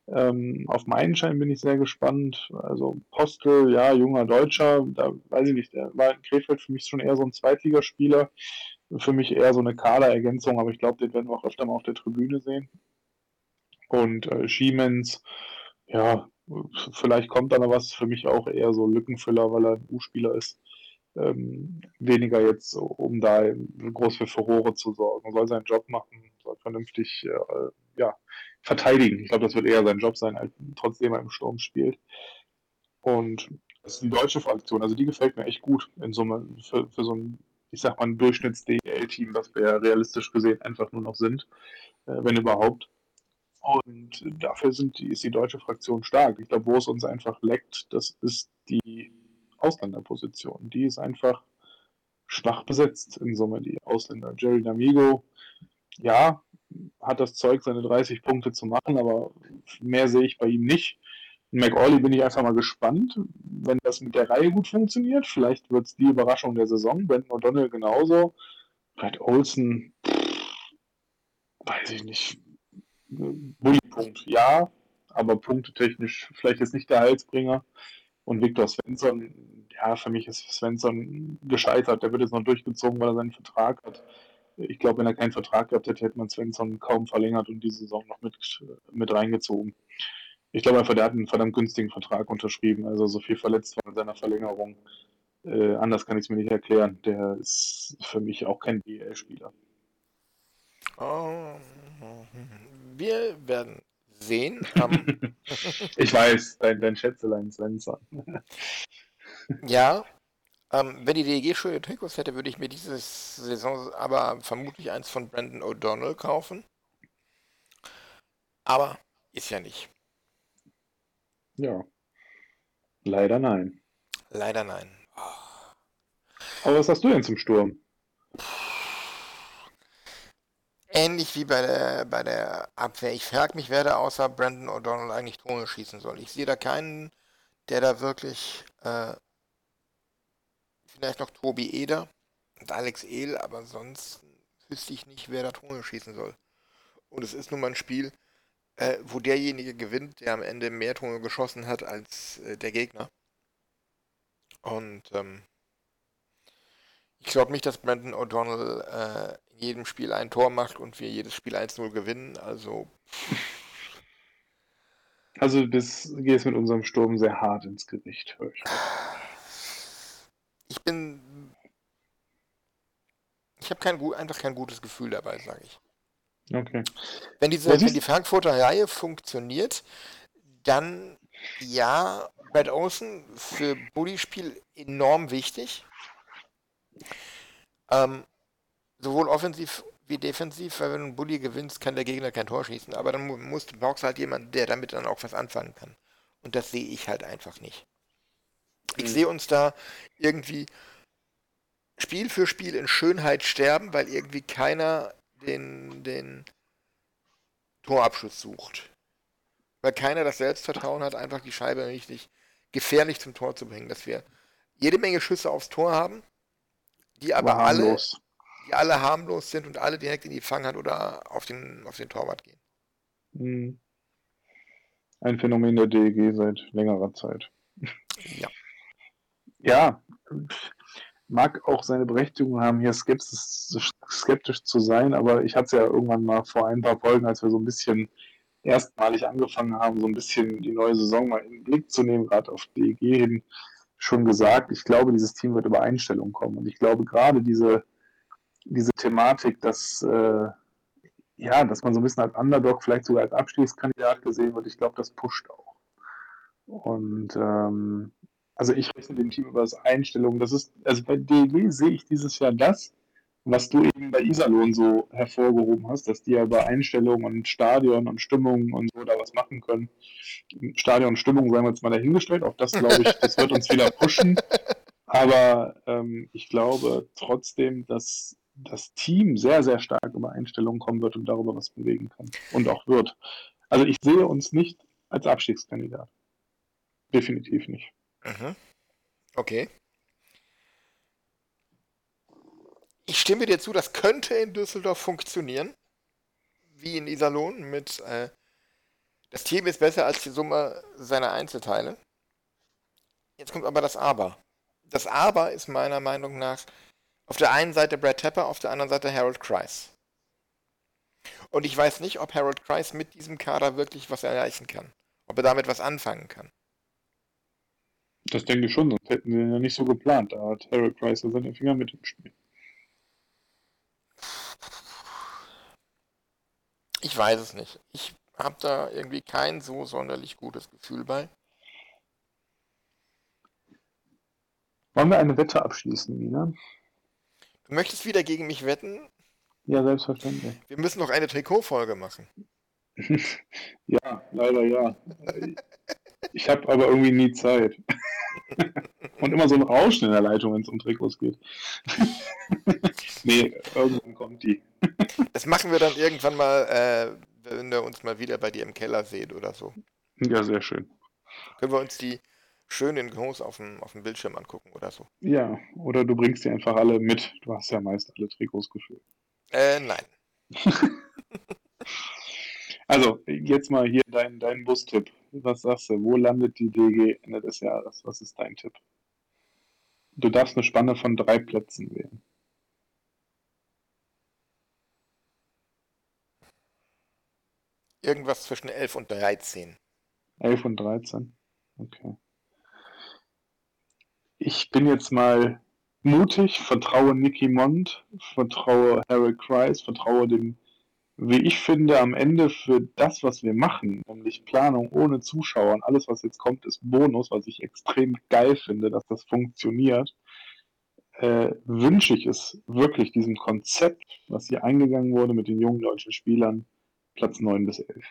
S1: Ähm, auf meinen Schein bin ich sehr gespannt. Also Postel, ja, junger Deutscher, da weiß ich nicht, der war in Krefeld für mich schon eher so ein Zweitligaspieler für mich eher so eine Kaderergänzung, aber ich glaube, den werden wir auch öfter mal auf der Tribüne sehen. Und äh, Schiemens, ja, vielleicht kommt da noch was, für mich auch eher so Lückenfüller, weil er ein U-Spieler ist. Ähm, weniger jetzt, um da groß für Furore zu sorgen. Soll seinen Job machen, soll vernünftig äh, ja, verteidigen. Ich glaube, das wird eher sein Job sein, als, trotzdem er im Sturm spielt. Und das ist die deutsche Fraktion, also die gefällt mir echt gut in Summe für, für so ein ich sag mal, ein Durchschnitts-DL-Team, was wir realistisch gesehen einfach nur noch sind, äh, wenn überhaupt. Und dafür sind die, ist die deutsche Fraktion stark. Ich glaube, wo es uns einfach leckt, das ist die Ausländerposition. Die ist einfach schwach besetzt in Summe, die Ausländer. Jerry D'Amigo, ja, hat das Zeug, seine 30 Punkte zu machen, aber mehr sehe ich bei ihm nicht. McAuley bin ich einfach mal gespannt, wenn das mit der Reihe gut funktioniert. Vielleicht wird es die Überraschung der Saison. Brandon O'Donnell genauso. Brad Olsen, weiß ich nicht. Bully-Punkt, ja, aber punktetechnisch vielleicht ist nicht der Heilsbringer. Und Viktor Svensson, ja, für mich ist Svensson gescheitert. Der wird jetzt noch durchgezogen, weil er seinen Vertrag hat. Ich glaube, wenn er keinen Vertrag gehabt hätte, hätte man Svensson kaum verlängert und die Saison noch mit, mit reingezogen. Ich glaube einfach, der hat einen verdammt günstigen Vertrag unterschrieben. Also so viel verletzt war in seiner Verlängerung. Äh, anders kann ich es mir nicht erklären. Der ist für mich auch kein BL-Spieler.
S4: wir werden sehen. Ähm, <laughs>
S1: ich weiß, dein, dein Schätzelein Svensson. <laughs>
S4: ja, ähm, wenn die DEG schöne Trikots hätte, würde ich mir diese Saison aber vermutlich eins von Brandon O'Donnell kaufen. Aber ist ja nicht.
S1: Ja. Leider nein.
S4: Leider nein.
S1: Aber was hast du denn zum Sturm?
S4: Ähnlich wie bei der, bei der Abwehr. Ich frage mich, wer da außer Brandon O'Donnell eigentlich Tore schießen soll. Ich sehe da keinen, der da wirklich äh, vielleicht noch Tobi Eder und Alex Ehl, aber sonst wüsste ich nicht, wer da Tore schießen soll. Und es ist nun mal ein Spiel, äh, wo derjenige gewinnt, der am Ende mehr Tore geschossen hat als äh, der Gegner. Und ähm, ich glaube nicht, dass Brandon O'Donnell äh, in jedem Spiel ein Tor macht und wir jedes Spiel 1-0 gewinnen. Also.
S1: Also du gehst mit unserem Sturm sehr hart ins Gericht.
S4: Ich bin. Ich habe kein, einfach kein gutes Gefühl dabei, sage ich.
S1: Okay.
S4: Wenn, diese, wenn die Frankfurter Reihe funktioniert, dann ja, Brad Olsen für Bully-Spiel enorm wichtig. Ähm, sowohl offensiv wie defensiv, weil wenn du einen Bully gewinnst, kann der Gegner kein Tor schießen, aber dann brauchst du halt jemanden, der damit dann auch was anfangen kann. Und das sehe ich halt einfach nicht. Ich mhm. sehe uns da irgendwie Spiel für Spiel in Schönheit sterben, weil irgendwie keiner den, den Torabschluss sucht. Weil keiner das Selbstvertrauen hat, einfach die Scheibe richtig gefährlich zum Tor zu bringen. Dass wir jede Menge Schüsse aufs Tor haben, die aber alle, die alle harmlos sind und alle direkt in die Fanghand oder auf den, auf den Torwart gehen.
S1: Hm. Ein Phänomen der DEG seit längerer Zeit.
S4: Ja.
S1: Ja, mag auch seine Berechtigung haben, hier skeptisch, skeptisch zu sein, aber ich hatte es ja irgendwann mal vor ein paar Folgen, als wir so ein bisschen erstmalig angefangen haben, so ein bisschen die neue Saison mal in den Blick zu nehmen, gerade auf DEG hin, schon gesagt, ich glaube, dieses Team wird über Einstellung kommen. Und ich glaube, gerade diese, diese Thematik, dass, äh, ja, dass man so ein bisschen als Underdog, vielleicht sogar als Abstiegskandidat gesehen wird, ich glaube, das pusht auch. Und ähm, also ich rechne dem Team über das Einstellung. Das ist, also bei DEG sehe ich dieses Jahr das, was du eben bei Iserlohn so hervorgehoben hast, dass die ja bei Einstellungen und Stadion und Stimmung und so da was machen können. Stadion und Stimmung seien wir jetzt mal dahingestellt, auch das glaube ich, das wird uns wieder pushen. Aber ähm, ich glaube trotzdem, dass das Team sehr, sehr stark über Einstellungen kommen wird und darüber was bewegen kann. Und auch wird. Also ich sehe uns nicht als Abstiegskandidat. Definitiv nicht.
S4: Mhm. Okay. Ich stimme dir zu, das könnte in Düsseldorf funktionieren. Wie in Iserlohn mit äh, das Team ist besser als die Summe seiner Einzelteile. Jetzt kommt aber das Aber. Das Aber ist meiner Meinung nach auf der einen Seite Brad Tepper, auf der anderen Seite Harold Kreis. Und ich weiß nicht, ob Harold Kreis mit diesem Kader wirklich was erreichen kann. Ob er damit was anfangen kann.
S1: Das denke ich schon, sonst hätten sie ja nicht so geplant. Da hat Harold Kreis seine Finger mit im Spiel.
S4: Ich weiß es nicht. Ich habe da irgendwie kein so sonderlich gutes Gefühl bei.
S1: Wollen wir eine Wette abschließen, Mina?
S4: Du möchtest wieder gegen mich wetten?
S1: Ja, selbstverständlich.
S4: Wir müssen noch eine Trikotfolge machen. <laughs>
S1: ja, leider ja. Ich habe aber irgendwie nie Zeit. <laughs> Und immer so ein Rauschen in der Leitung, wenn es um Trikots geht. <laughs> nee, irgendwann kommt die. <laughs>
S4: Das machen wir dann irgendwann mal, äh, wenn wir uns mal wieder bei dir im Keller sehen oder so.
S1: Ja, sehr schön.
S4: Können wir uns die schön in groß auf dem, auf dem Bildschirm angucken oder so.
S1: Ja, oder du bringst die einfach alle mit. Du hast ja meist alle Trikots gefühlt.
S4: Äh, nein.
S1: also, jetzt mal hier dein, dein Bustipp. Was sagst du? Wo landet die DG Ende des Jahres? Was ist dein Tipp? Du darfst eine Spanne von drei Plätzen wählen.
S4: Irgendwas zwischen 11 und 13.
S1: 11 und 13? Okay. Ich bin jetzt mal mutig, vertraue Nicky Mond, vertraue Harold Kreis, vertraue dem wie ich finde, am Ende für das, was wir machen, nämlich Planung ohne Zuschauer und alles, was jetzt kommt, ist Bonus, was ich extrem geil finde, dass das funktioniert, äh, wünsche ich es wirklich diesem Konzept, was hier eingegangen wurde mit den jungen deutschen Spielern, Platz 9 bis 11.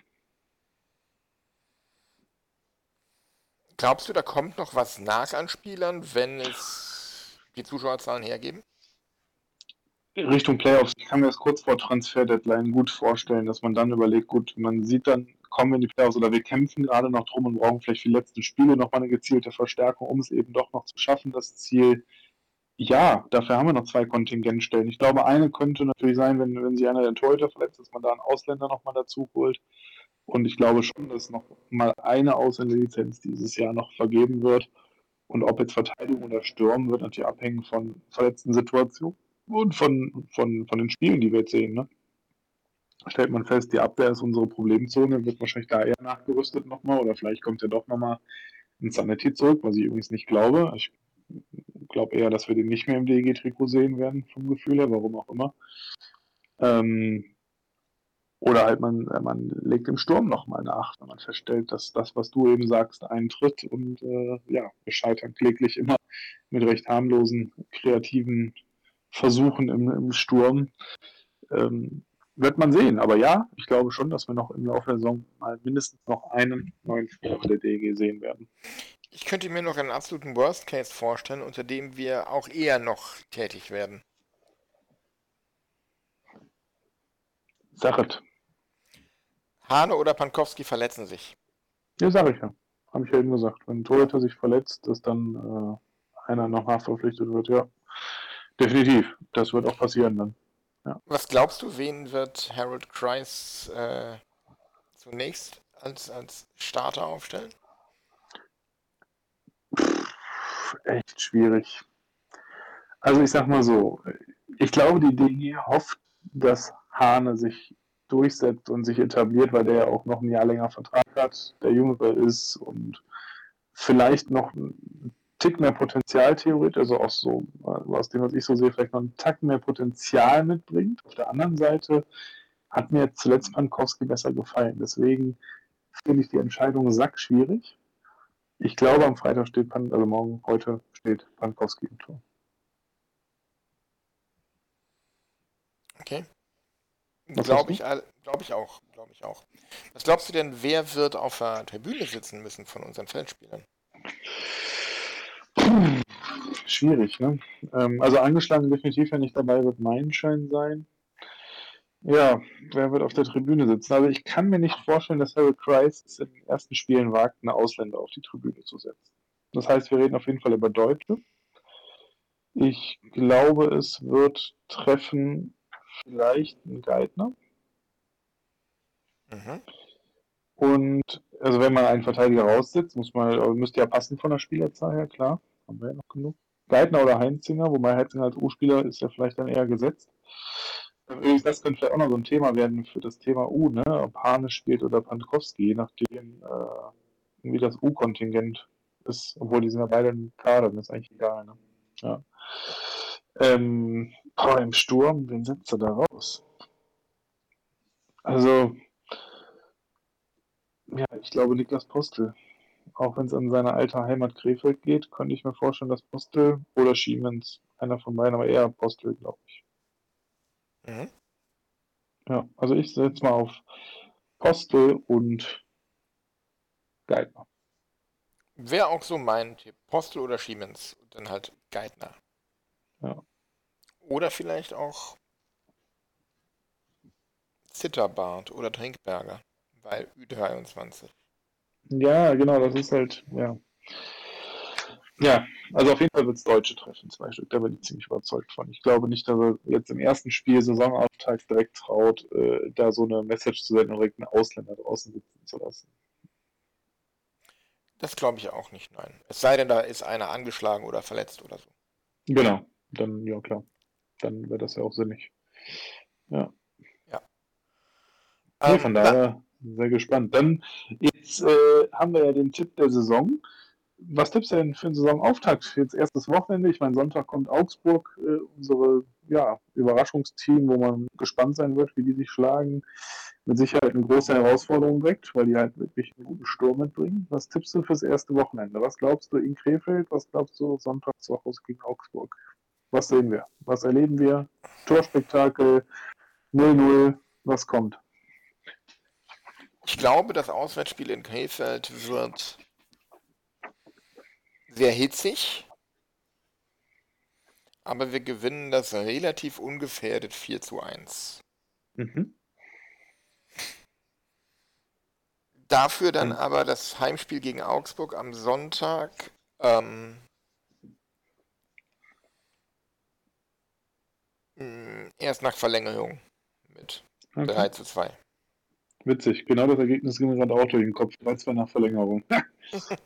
S4: Glaubst du, da kommt noch was nach an Spielern, wenn es die Zuschauerzahlen hergeben?
S1: Richtung Playoffs, ich kann mir das kurz vor Transfer-Deadline gut vorstellen, dass man dann überlegt, gut, man sieht dann, kommen wir in die Playoffs oder wir kämpfen gerade noch drum und brauchen vielleicht für die letzten Spiele nochmal eine gezielte Verstärkung, um es eben doch noch zu schaffen, das Ziel. Ja, dafür haben wir noch zwei Kontingentstellen. Ich glaube, eine könnte natürlich sein, wenn, wenn sich einer der Torhüter verletzt, dass man da einen Ausländer nochmal dazu holt. Und ich glaube schon, dass noch mal eine Ausländerlizenz dieses Jahr noch vergeben wird. Und ob jetzt Verteidigung oder Sturm, wird natürlich abhängen von verletzten Situationen und von, von, von den Spielen, die wir jetzt sehen. Ne? Stellt man fest, die Abwehr ist unsere Problemzone, wird wahrscheinlich da eher nachgerüstet nochmal oder vielleicht kommt ja doch nochmal ein Sanity zurück, was ich übrigens nicht glaube. Ich glaube eher, dass wir den nicht mehr im DEG-Trikot sehen werden, vom Gefühl her, warum auch immer. Ähm, oder halt man, man legt im Sturm nochmal nach, wenn man feststellt, dass das, was du eben sagst, eintritt und äh, ja, wir scheitern kläglich immer mit recht harmlosen, kreativen Versuchen im, im Sturm. Ähm, wird man sehen. Aber ja, ich glaube schon, dass wir noch im Laufe der Saison mal mindestens noch einen neuen Spieler der DEG sehen werden.
S4: Ich könnte mir noch einen absoluten Worst Case vorstellen, unter dem wir auch eher noch tätig werden.
S1: Sachet.
S4: Hane oder Pankowski verletzen sich.
S1: Ja, sag ich ja. Habe ich ja eben gesagt. Wenn ein Torhüter sich verletzt, dass dann äh, einer noch nachverpflichtet wird, ja. Definitiv. Das wird auch passieren dann. Ja.
S4: Was glaubst du, wen wird Harold Kreis äh, zunächst als, als Starter aufstellen?
S1: Pff, echt schwierig. Also ich sag mal so, ich glaube, die DG hofft, dass Hane sich durchsetzt und sich etabliert, weil der ja auch noch ein Jahr länger Vertrag hat, der Jüngere ist und vielleicht noch ein Tick mehr Potenzial theoretisch, also auch so, aus dem, was ich so sehe, vielleicht noch einen Tack mehr Potenzial mitbringt. Auf der anderen Seite hat mir zuletzt Pankowski besser gefallen. Deswegen finde ich die Entscheidung sackschwierig. Ich glaube, am Freitag steht Pan, also morgen, heute steht Pankowski im Tor.
S4: Okay. Glaube ich, glaub ich auch. Glaube ich auch. Was glaubst du denn, wer wird auf der Tribüne sitzen müssen von unseren Feldspielern?
S1: Schwierig, ne? Ähm, also angeschlagen definitiv, wenn ich dabei wird Meilenschein sein. Ja, wer wird auf der Tribüne sitzen? Also ich kann mir nicht vorstellen, dass Harry Kreis es in den ersten Spielen wagt, eine Ausländer auf die Tribüne zu setzen. Das heißt, wir reden auf jeden Fall über Deutsche. Ich glaube, es wird treffen vielleicht ein Geithner. Mhm. Und also wenn man einen Verteidiger raussitzt, muss man, müsste ja passen von der Spielerzahl her, klar. Haben wir ja noch genug. Geithner oder Heinzinger, wobei Heinzinger als U-Spieler ist ja vielleicht dann eher gesetzt. Übrigens, das könnte vielleicht auch noch so ein Thema werden für das Thema U, ne? Ob Hane spielt oder Pankowski, je nachdem, äh, wie das U-Kontingent ist, obwohl die sind ja beide im Kader, das ist eigentlich egal, ne? Ja. Ähm, boah, im Sturm, wen setzt er da raus? Also, ja, ich glaube Niklas Postel. Auch wenn es an seine alte Heimat Krefeld geht, könnte ich mir vorstellen, dass Postel oder Schiemens, einer von beiden, aber eher Postel, glaube ich. Mhm. Ja, also ich setze mal auf Postel und Geithner.
S4: Wäre auch so mein Tipp. Postel oder Schiemens und dann halt Geithner.
S1: Ja.
S4: Oder vielleicht auch Zitterbart oder Trinkberger, weil Ü23.
S1: Ja, genau, das ist halt, ja. Ja, also auf jeden Fall wird es Deutsche treffen, zwei Stück, da bin ich ziemlich überzeugt von. Ich glaube nicht, dass er jetzt im ersten Spiel Saisonauftakt direkt traut, äh, da so eine Message zu senden und direkt einen Ausländer draußen sitzen zu lassen.
S4: Das glaube ich auch nicht, nein. Es sei denn, da ist einer angeschlagen oder verletzt oder so.
S1: Genau, dann, ja klar. Dann wäre das ja auch sinnig. Ja.
S4: Ja.
S1: Nee, von ähm, daher sehr gespannt. Dann, jetzt äh, haben wir ja den Tipp der Saison. was tippst du denn für einen Saisonauftakt? Jetzt erstes Wochenende. Ich meine, Sonntag kommt Augsburg, äh, unsere ja, Überraschungsteam, wo man gespannt sein wird, wie die sich schlagen. Mit Sicherheit eine große Herausforderung direkt, weil die halt wirklich einen guten Sturm mitbringen. Was tippst du fürs erste Wochenende? Was glaubst du in Krefeld? Was glaubst du Sonntag zu Hause gegen Augsburg? Was sehen wir? Was erleben wir? Torspektakel 0-0. Was kommt?
S4: Ich glaube, das Auswärtsspiel in Krefeld wird sehr hitzig, aber wir gewinnen das relativ ungefährdet 4 zu 1. Mhm. Dafür dann aber das Heimspiel gegen Augsburg am Sonntag ähm, erst nach Verlängerung mit okay. 3 zu 2.
S1: Witzig, genau das Ergebnis ging mir gerade auch durch den Kopf. 3-2 nach Verlängerung.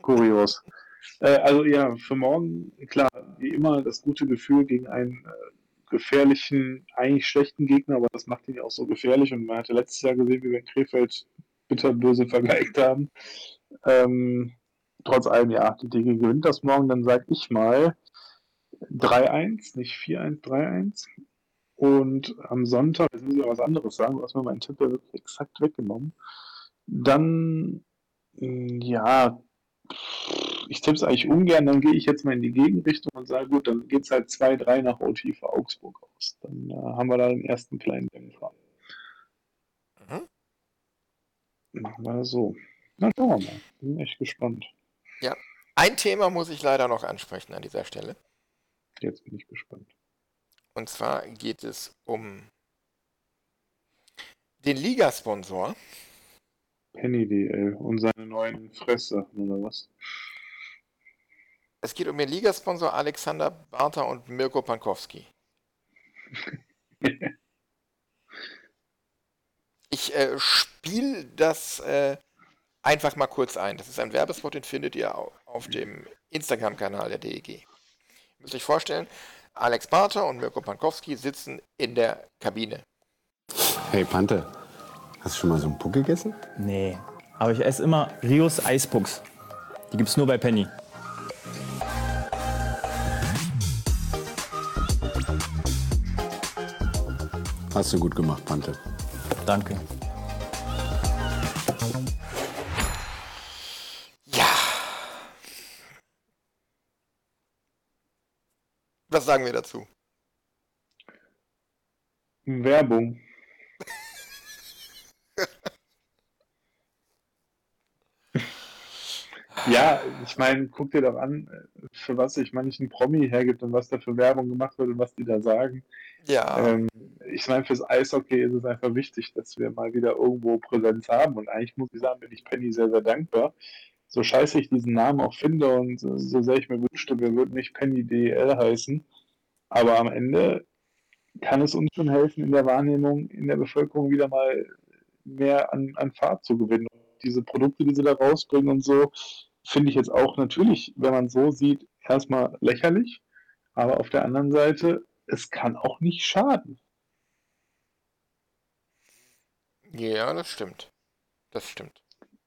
S1: Kurios. <laughs> Äh, also ja, für morgen, klar, wie immer das gute Gefühl gegen einen äh, gefährlichen, eigentlich schlechten Gegner, aber das macht ihn ja auch so gefährlich und man hatte letztes Jahr gesehen, wie wir in Krefeld bitterböse vergeigt haben. Ähm, trotz allem, ja, die DG gewinnt das morgen, dann sage ich mal 3-1, nicht 4-1, 3-1. Und am Sonntag, jetzt muss ich auch was anderes sagen, was mir mein Tipp ja wirklich exakt weggenommen. Dann, ja, ich tippe es eigentlich ungern, dann gehe ich jetzt mal in die Gegenrichtung und sage, gut, dann geht es halt 2-3 nach OT für Augsburg aus. Dann äh, haben wir da den ersten kleinen Dämpfer. Mhm. Machen wir so. Na, schauen wir mal. Bin echt gespannt.
S4: Ja, ein Thema muss ich leider noch ansprechen an dieser Stelle.
S1: Jetzt bin ich gespannt.
S4: Und zwar geht es um den Ligasponsor.
S1: Penny DL und seine neuen Fresssachen oder was?
S4: Es geht um den Ligasponsor Alexander Barta und Mirko Pankowski. <laughs> ich äh, spiele das äh, einfach mal kurz ein. Das ist ein Werbespot, den findet ihr auf dem Instagram-Kanal der DEG. Ihr müsst euch vorstellen, Alex Barta und Mirko Pankowski sitzen in der Kabine.
S5: Hey Pante, hast du schon mal so einen Puck gegessen?
S6: Nee, aber ich esse immer Rios Eispucks. Die gibt's nur bei Penny.
S5: Hast du gut gemacht, Pante.
S6: Danke.
S4: Was sagen wir dazu?
S1: Werbung. <laughs> Ja, ich meine, guck dir doch an, für was sich manchen Promi hergibt und was da für Werbung gemacht wird und was die da sagen.
S4: Ja.
S1: Ähm, ich meine, fürs Eishockey ist es einfach wichtig, dass wir mal wieder irgendwo Präsenz haben. Und eigentlich muss ich sagen, bin ich Penny sehr, sehr dankbar. So scheiße ich diesen Namen auch finde und so sehr ich mir wünschte, wir würden nicht Penny DL heißen. Aber am Ende kann es uns schon helfen, in der Wahrnehmung in der Bevölkerung wieder mal mehr an, an Fahrt zu gewinnen. diese Produkte, die sie da rausbringen und so, finde ich jetzt auch natürlich, wenn man so sieht, erstmal lächerlich. Aber auf der anderen Seite, es kann auch nicht schaden.
S4: Ja, das stimmt. Das stimmt.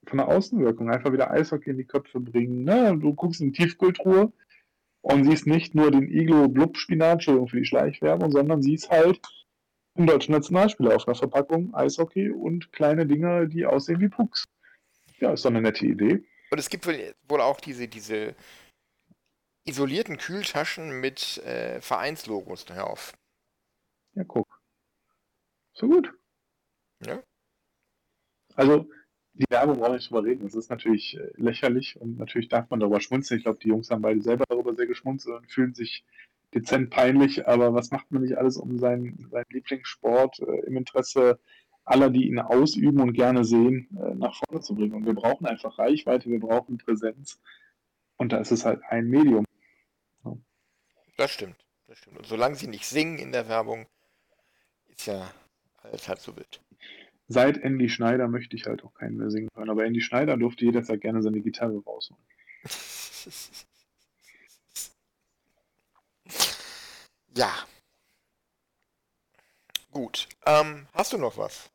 S1: Von der Außenwirkung einfach wieder Eishockey in die Köpfe bringen. Ne? Du guckst in die Tiefkultur und siehst nicht nur den Iglo Blub Spinat, für die Schleichwerbung, sondern siehst halt einen deutschen Nationalspieler auf einer Verpackung, Eishockey und kleine Dinge, die aussehen wie Pucks. Ja, ist doch eine nette Idee.
S4: Und es gibt wohl auch diese, diese isolierten Kühltaschen mit äh, Vereinslogos drauf.
S1: Ja, guck. So gut.
S4: Ja.
S1: Also, die Werbung brauche ich nicht drüber reden. Das ist natürlich äh, lächerlich und natürlich darf man darüber schmunzeln. Ich glaube, die Jungs haben beide selber darüber sehr geschmunzelt und fühlen sich dezent peinlich. Aber was macht man nicht alles, um seinen, seinen Lieblingssport äh, im Interesse aller, die ihn ausüben und gerne sehen, äh, nach vorne zu bringen. Und wir brauchen einfach Reichweite, wir brauchen Präsenz. Und da ist es halt ein Medium.
S4: Ja. Das stimmt. Das stimmt. Und solange sie nicht singen in der Werbung, ist ja alles halb so wild.
S1: Seit Andy Schneider möchte ich halt auch keinen mehr singen hören. Aber Andy Schneider durfte jederzeit gerne seine Gitarre rausholen. <laughs>
S4: ja. Gut. Ähm, hast du noch was?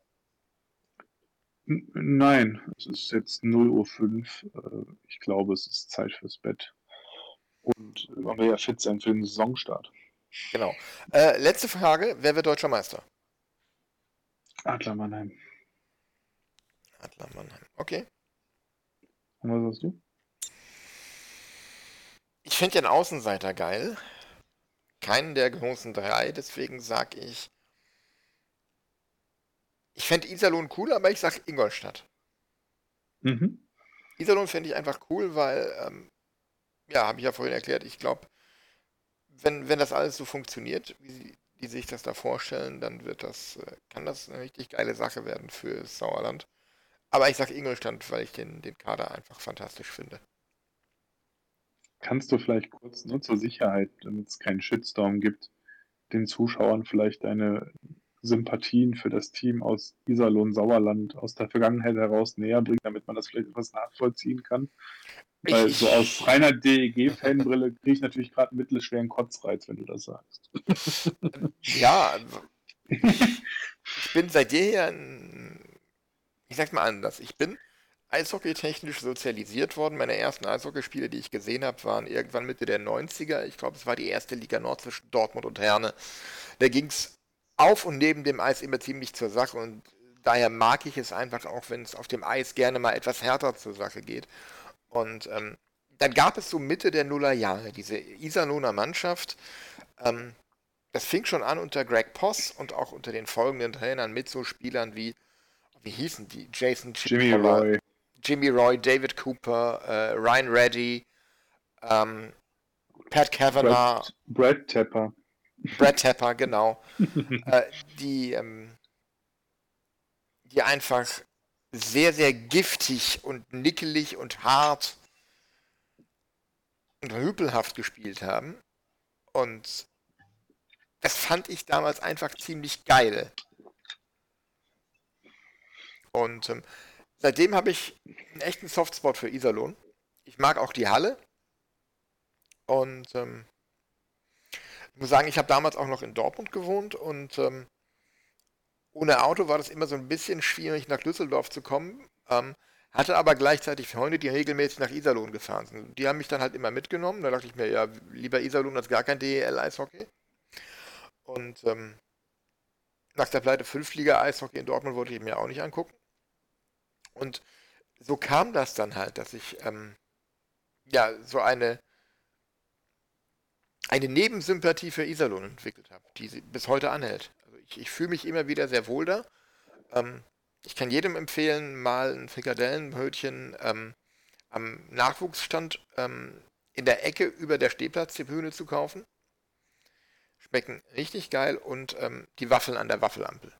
S1: N nein, es ist jetzt 0:05 Uhr. Äh, ich glaube, es ist Zeit fürs Bett. Und man will ja fit sein für den Saisonstart.
S4: Genau. Äh, letzte Frage: Wer wird deutscher Meister?
S1: Adler Mannheim.
S4: Adler Mannheim. Okay.
S1: Und was sagst du?
S4: Ich finde einen Außenseiter geil. Keinen der großen drei, deswegen sag ich. Ich fände Iserlohn cool, aber ich sag Ingolstadt.
S1: Mhm.
S4: Iserlohn fände ich einfach cool, weil, ähm, ja, habe ich ja vorhin erklärt, ich glaube, wenn, wenn das alles so funktioniert, wie sie, die sich das da vorstellen, dann wird das, äh, kann das eine richtig geile Sache werden für Sauerland. Aber ich sage Ingolstadt, weil ich den, den Kader einfach fantastisch finde.
S1: Kannst du vielleicht kurz nur zur Sicherheit, damit es keinen Shitstorm gibt, den Zuschauern vielleicht deine Sympathien für das Team aus Iserlohn Sauerland aus der Vergangenheit heraus näher bringen, damit man das vielleicht etwas nachvollziehen kann? Weil so aus reiner DEG-Fanbrille kriege ich natürlich gerade einen mittelschweren Kotzreiz, wenn du das sagst.
S4: Ja, also, ich bin seit jeher ein, ich sag's mal anders, ich bin eishockeytechnisch sozialisiert worden. Meine ersten Eishockeyspiele, die ich gesehen habe, waren irgendwann Mitte der 90er. Ich glaube, es war die erste Liga Nord zwischen Dortmund und Herne. Da ging's auf und neben dem Eis immer ziemlich zur Sache und daher mag ich es einfach auch, wenn es auf dem Eis gerne mal etwas härter zur Sache geht. Und ähm, dann gab es so Mitte der Nullerjahre diese Iserlohner Mannschaft. Ähm, das fing schon an unter Greg Poss und auch unter den folgenden Trainern mit so Spielern wie, wie hießen die? Jason
S1: Jimmy
S4: Chipola,
S1: Roy,
S4: Jimmy Roy, David Cooper, äh, Ryan Reddy, ähm, Pat Kavanagh,
S1: Brad, Brad Tepper.
S4: Brad Tepper, genau. <laughs> äh, die, ähm, die einfach sehr, sehr giftig und nickelig und hart und rüpelhaft gespielt haben. Und das fand ich damals einfach ziemlich geil. Und ähm, seitdem habe ich einen echten Softspot für Iserlohn. Ich mag auch die Halle. Und ähm, ich muss sagen, ich habe damals auch noch in Dortmund gewohnt und ähm, ohne Auto war das immer so ein bisschen schwierig, nach Düsseldorf zu kommen. Ähm, hatte aber gleichzeitig Freunde, die regelmäßig nach Iserlohn gefahren sind. Die haben mich dann halt immer mitgenommen. Da dachte ich mir, ja, lieber Iserlohn als gar kein DEL-Eishockey. Und ähm, nach der Pleite Fünftliga-Eishockey in Dortmund wollte ich mir auch nicht angucken. Und so kam das dann halt, dass ich ähm, ja so eine eine Nebensympathie für Iserlohn entwickelt habe, die bis heute anhält. Ich, ich fühle mich immer wieder sehr wohl da. Ähm, ich kann jedem empfehlen, mal ein Frikadellenbrötchen ähm, am Nachwuchsstand ähm, in der Ecke über der Stehplatztribüne zu kaufen. Schmecken richtig geil und ähm, die Waffeln an der Waffelampel.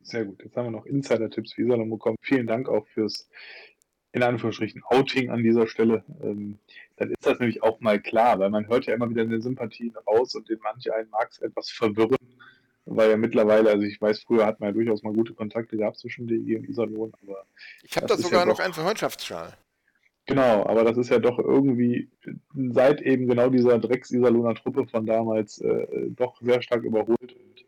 S1: Sehr gut. Jetzt haben wir noch Insider-Tipps für Iserlohn bekommen. Vielen Dank auch fürs, in Anführungsstrichen, Outing an dieser Stelle. Ähm, dann ist das nämlich auch mal klar, weil man hört ja immer wieder eine Sympathie raus und in manch einen mag es etwas verwirren, weil ja mittlerweile, also ich weiß, früher hat man ja durchaus mal gute Kontakte gehabt zwischen DG und Iserlohn, aber
S4: Ich habe da sogar
S1: ja
S4: noch
S1: doch-
S4: einen Freundschaftsschal.
S1: Genau, aber das ist ja doch irgendwie seit eben genau dieser Drecks-Iserlohner Truppe von damals äh, doch sehr stark überholt. Und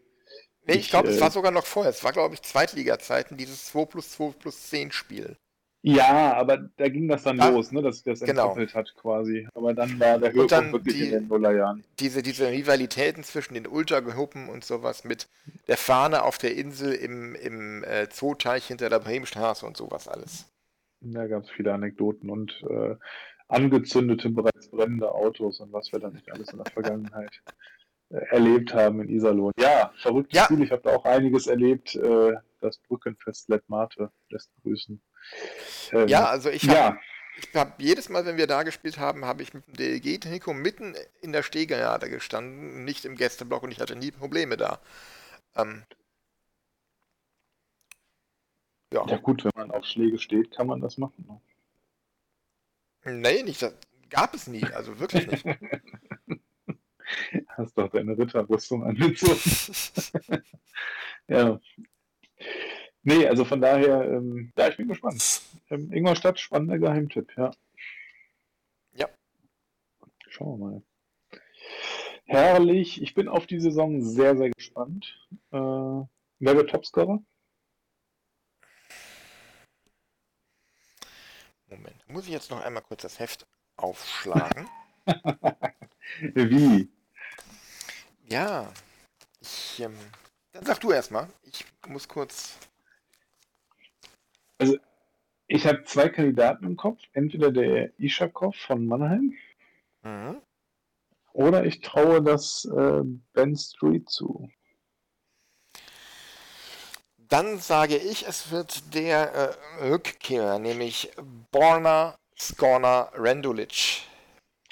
S4: Nee, ich
S1: Ich,
S4: glaube, es
S1: äh,
S4: war sogar noch vorher. Es war, glaube ich, Zweitliga-Zeiten, dieses 2 plus 2 plus 10 Spiel.
S1: Ja, aber da ging das dann
S4: Ah,
S1: los, ne, dass sich das
S4: genau.
S1: entkoppelt hat quasi. Aber dann war der
S4: dann
S1: Höhepunkt wirklich
S4: die-
S1: in den Nullerjahren.
S4: diese, diese Rivalitäten zwischen den Ultragruppen und sowas mit der Fahne auf der Insel im, im äh, Zooteich hinter der Bremenstraße und sowas alles.
S1: Da gab es viele Anekdoten und äh, angezündete, bereits brennende Autos und was wir da nicht alles in der Vergangenheit äh, erlebt haben in Iserlohn. Ja, verrücktes
S4: Ja.
S1: Spiel. Ich habe da auch einiges erlebt. Äh, das Brückenfest Lettmate lässt grüßen. Ähm,
S4: Ja, also ich habe
S1: ja,
S4: ich hab jedes Mal, wenn wir da gespielt haben, habe ich mit dem DLG-Trikot mitten in der Stehgerade gestanden, nicht im Gästeblock und ich hatte nie Probleme da. Ähm, ja,
S1: ja gut, wenn man auf Schläge steht, kann man das machen. Ne?
S4: nee, nicht, das gab es nie, also wirklich nicht. <laughs>
S1: Hast doch deine Ritterrüstung angezogen. <laughs> ja. Nee, also von daher, ähm, ja, ich bin gespannt. Ähm, Ingolstadt, spannender Geheimtipp, ja.
S4: Ja.
S1: Schauen wir mal. Herrlich. Ich bin auf die Saison sehr, sehr gespannt. Äh, wer wird Topscorer?
S4: Moment, muss ich jetzt noch einmal kurz das Heft aufschlagen? <laughs>
S1: Wie?
S4: Ja, ich, ähm, dann sag du erstmal. Ich muss kurz
S1: ich habe zwei Kandidaten im Kopf. Entweder der Ishakov von Mannheim
S4: Mhm.
S1: oder ich traue das äh, Ben Street zu.
S4: Dann sage ich, es wird der äh, Rückkehrer, nämlich Borna Skorna Rendulic.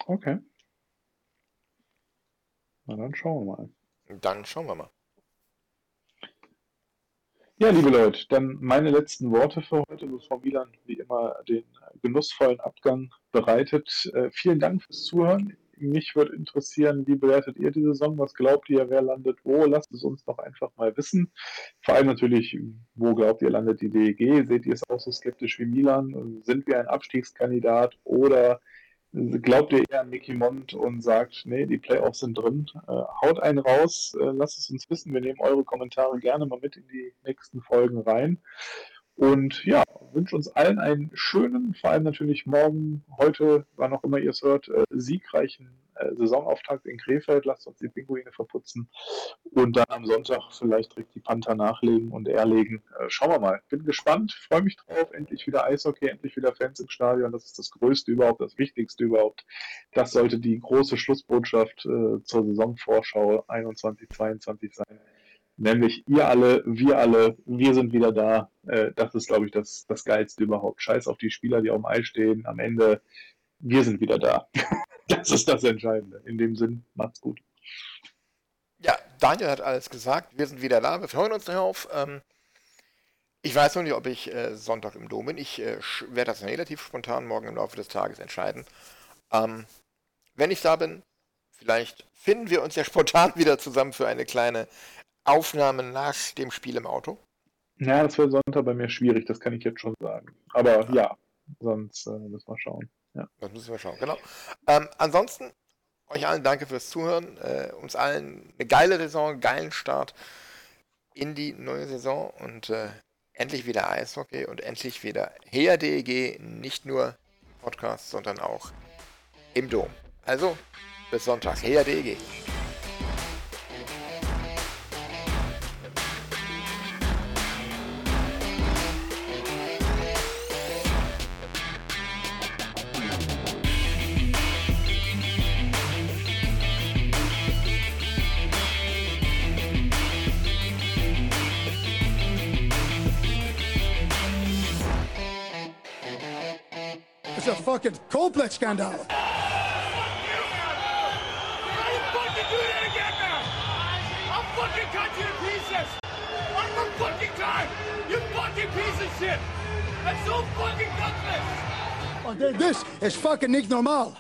S1: Okay. Na dann schauen wir mal.
S4: Dann schauen wir mal.
S1: Ja, liebe Leute, dann meine letzten Worte für heute, bevor Milan wie immer den genussvollen Abgang bereitet. Äh, vielen Dank fürs Zuhören. Mich würde interessieren, wie bewertet ihr die Saison? Was glaubt ihr, wer landet wo? Lasst es uns doch einfach mal wissen. Vor allem natürlich, wo glaubt ihr, landet die DEG? Seht ihr es auch so skeptisch wie Milan? Sind wir ein Abstiegskandidat oder glaubt ihr eher an Mickey Mond und sagt, nee, die Playoffs sind drin? Äh, haut einen raus, äh, lasst es uns wissen. Wir nehmen eure Kommentare gerne mal mit in die nächsten Folgen rein. Und ja, wünsche uns allen einen schönen, vor allem natürlich morgen, heute, wann auch immer ihr es hört, äh, siegreichen äh, Saisonauftakt in Krefeld. Lasst uns die Pinguine verputzen und dann am Sonntag vielleicht direkt die Panther nachlegen und erlegen. Äh, schauen wir mal. Bin gespannt, freue mich drauf. Endlich wieder Eishockey, endlich wieder Fans im Stadion. Das ist das Größte überhaupt, das Wichtigste überhaupt. Das sollte die große Schlussbotschaft äh, zur Saisonvorschau 21-22 sein. Nämlich ihr alle, wir alle, wir sind wieder da. Äh, das ist, glaube ich, das, das Geilste überhaupt. Scheiß auf die Spieler, die auf dem Eis stehen. Am Ende, wir sind wieder da. <laughs> das ist das Entscheidende. In dem Sinn, macht's gut.
S4: Ja, Daniel hat alles gesagt. Wir sind wieder da. Wir freuen uns darauf. Ähm, ich weiß noch nicht, ob ich äh, Sonntag im Dom bin. Ich äh, werde das relativ spontan morgen im Laufe des Tages entscheiden. Ähm, wenn ich da bin, vielleicht finden wir uns ja <laughs> spontan wieder zusammen für eine kleine Aufnahme nach dem Spiel im Auto.
S1: Ja, das wird Sonntag bei mir schwierig, das kann ich jetzt schon sagen. Aber ja, sonst äh, müssen wir schauen. Ja.
S4: Das müssen wir schauen, genau. Ähm, ansonsten, euch allen danke fürs Zuhören. Äh, uns allen eine geile Saison, einen geilen Start in die neue Saison und äh, endlich wieder Eishockey und endlich wieder her DEG, nicht nur Podcast, sondern auch im Dom. Also, bis Sonntag, her
S2: fucking gutless.
S7: Oh, This is fucking nicht normal.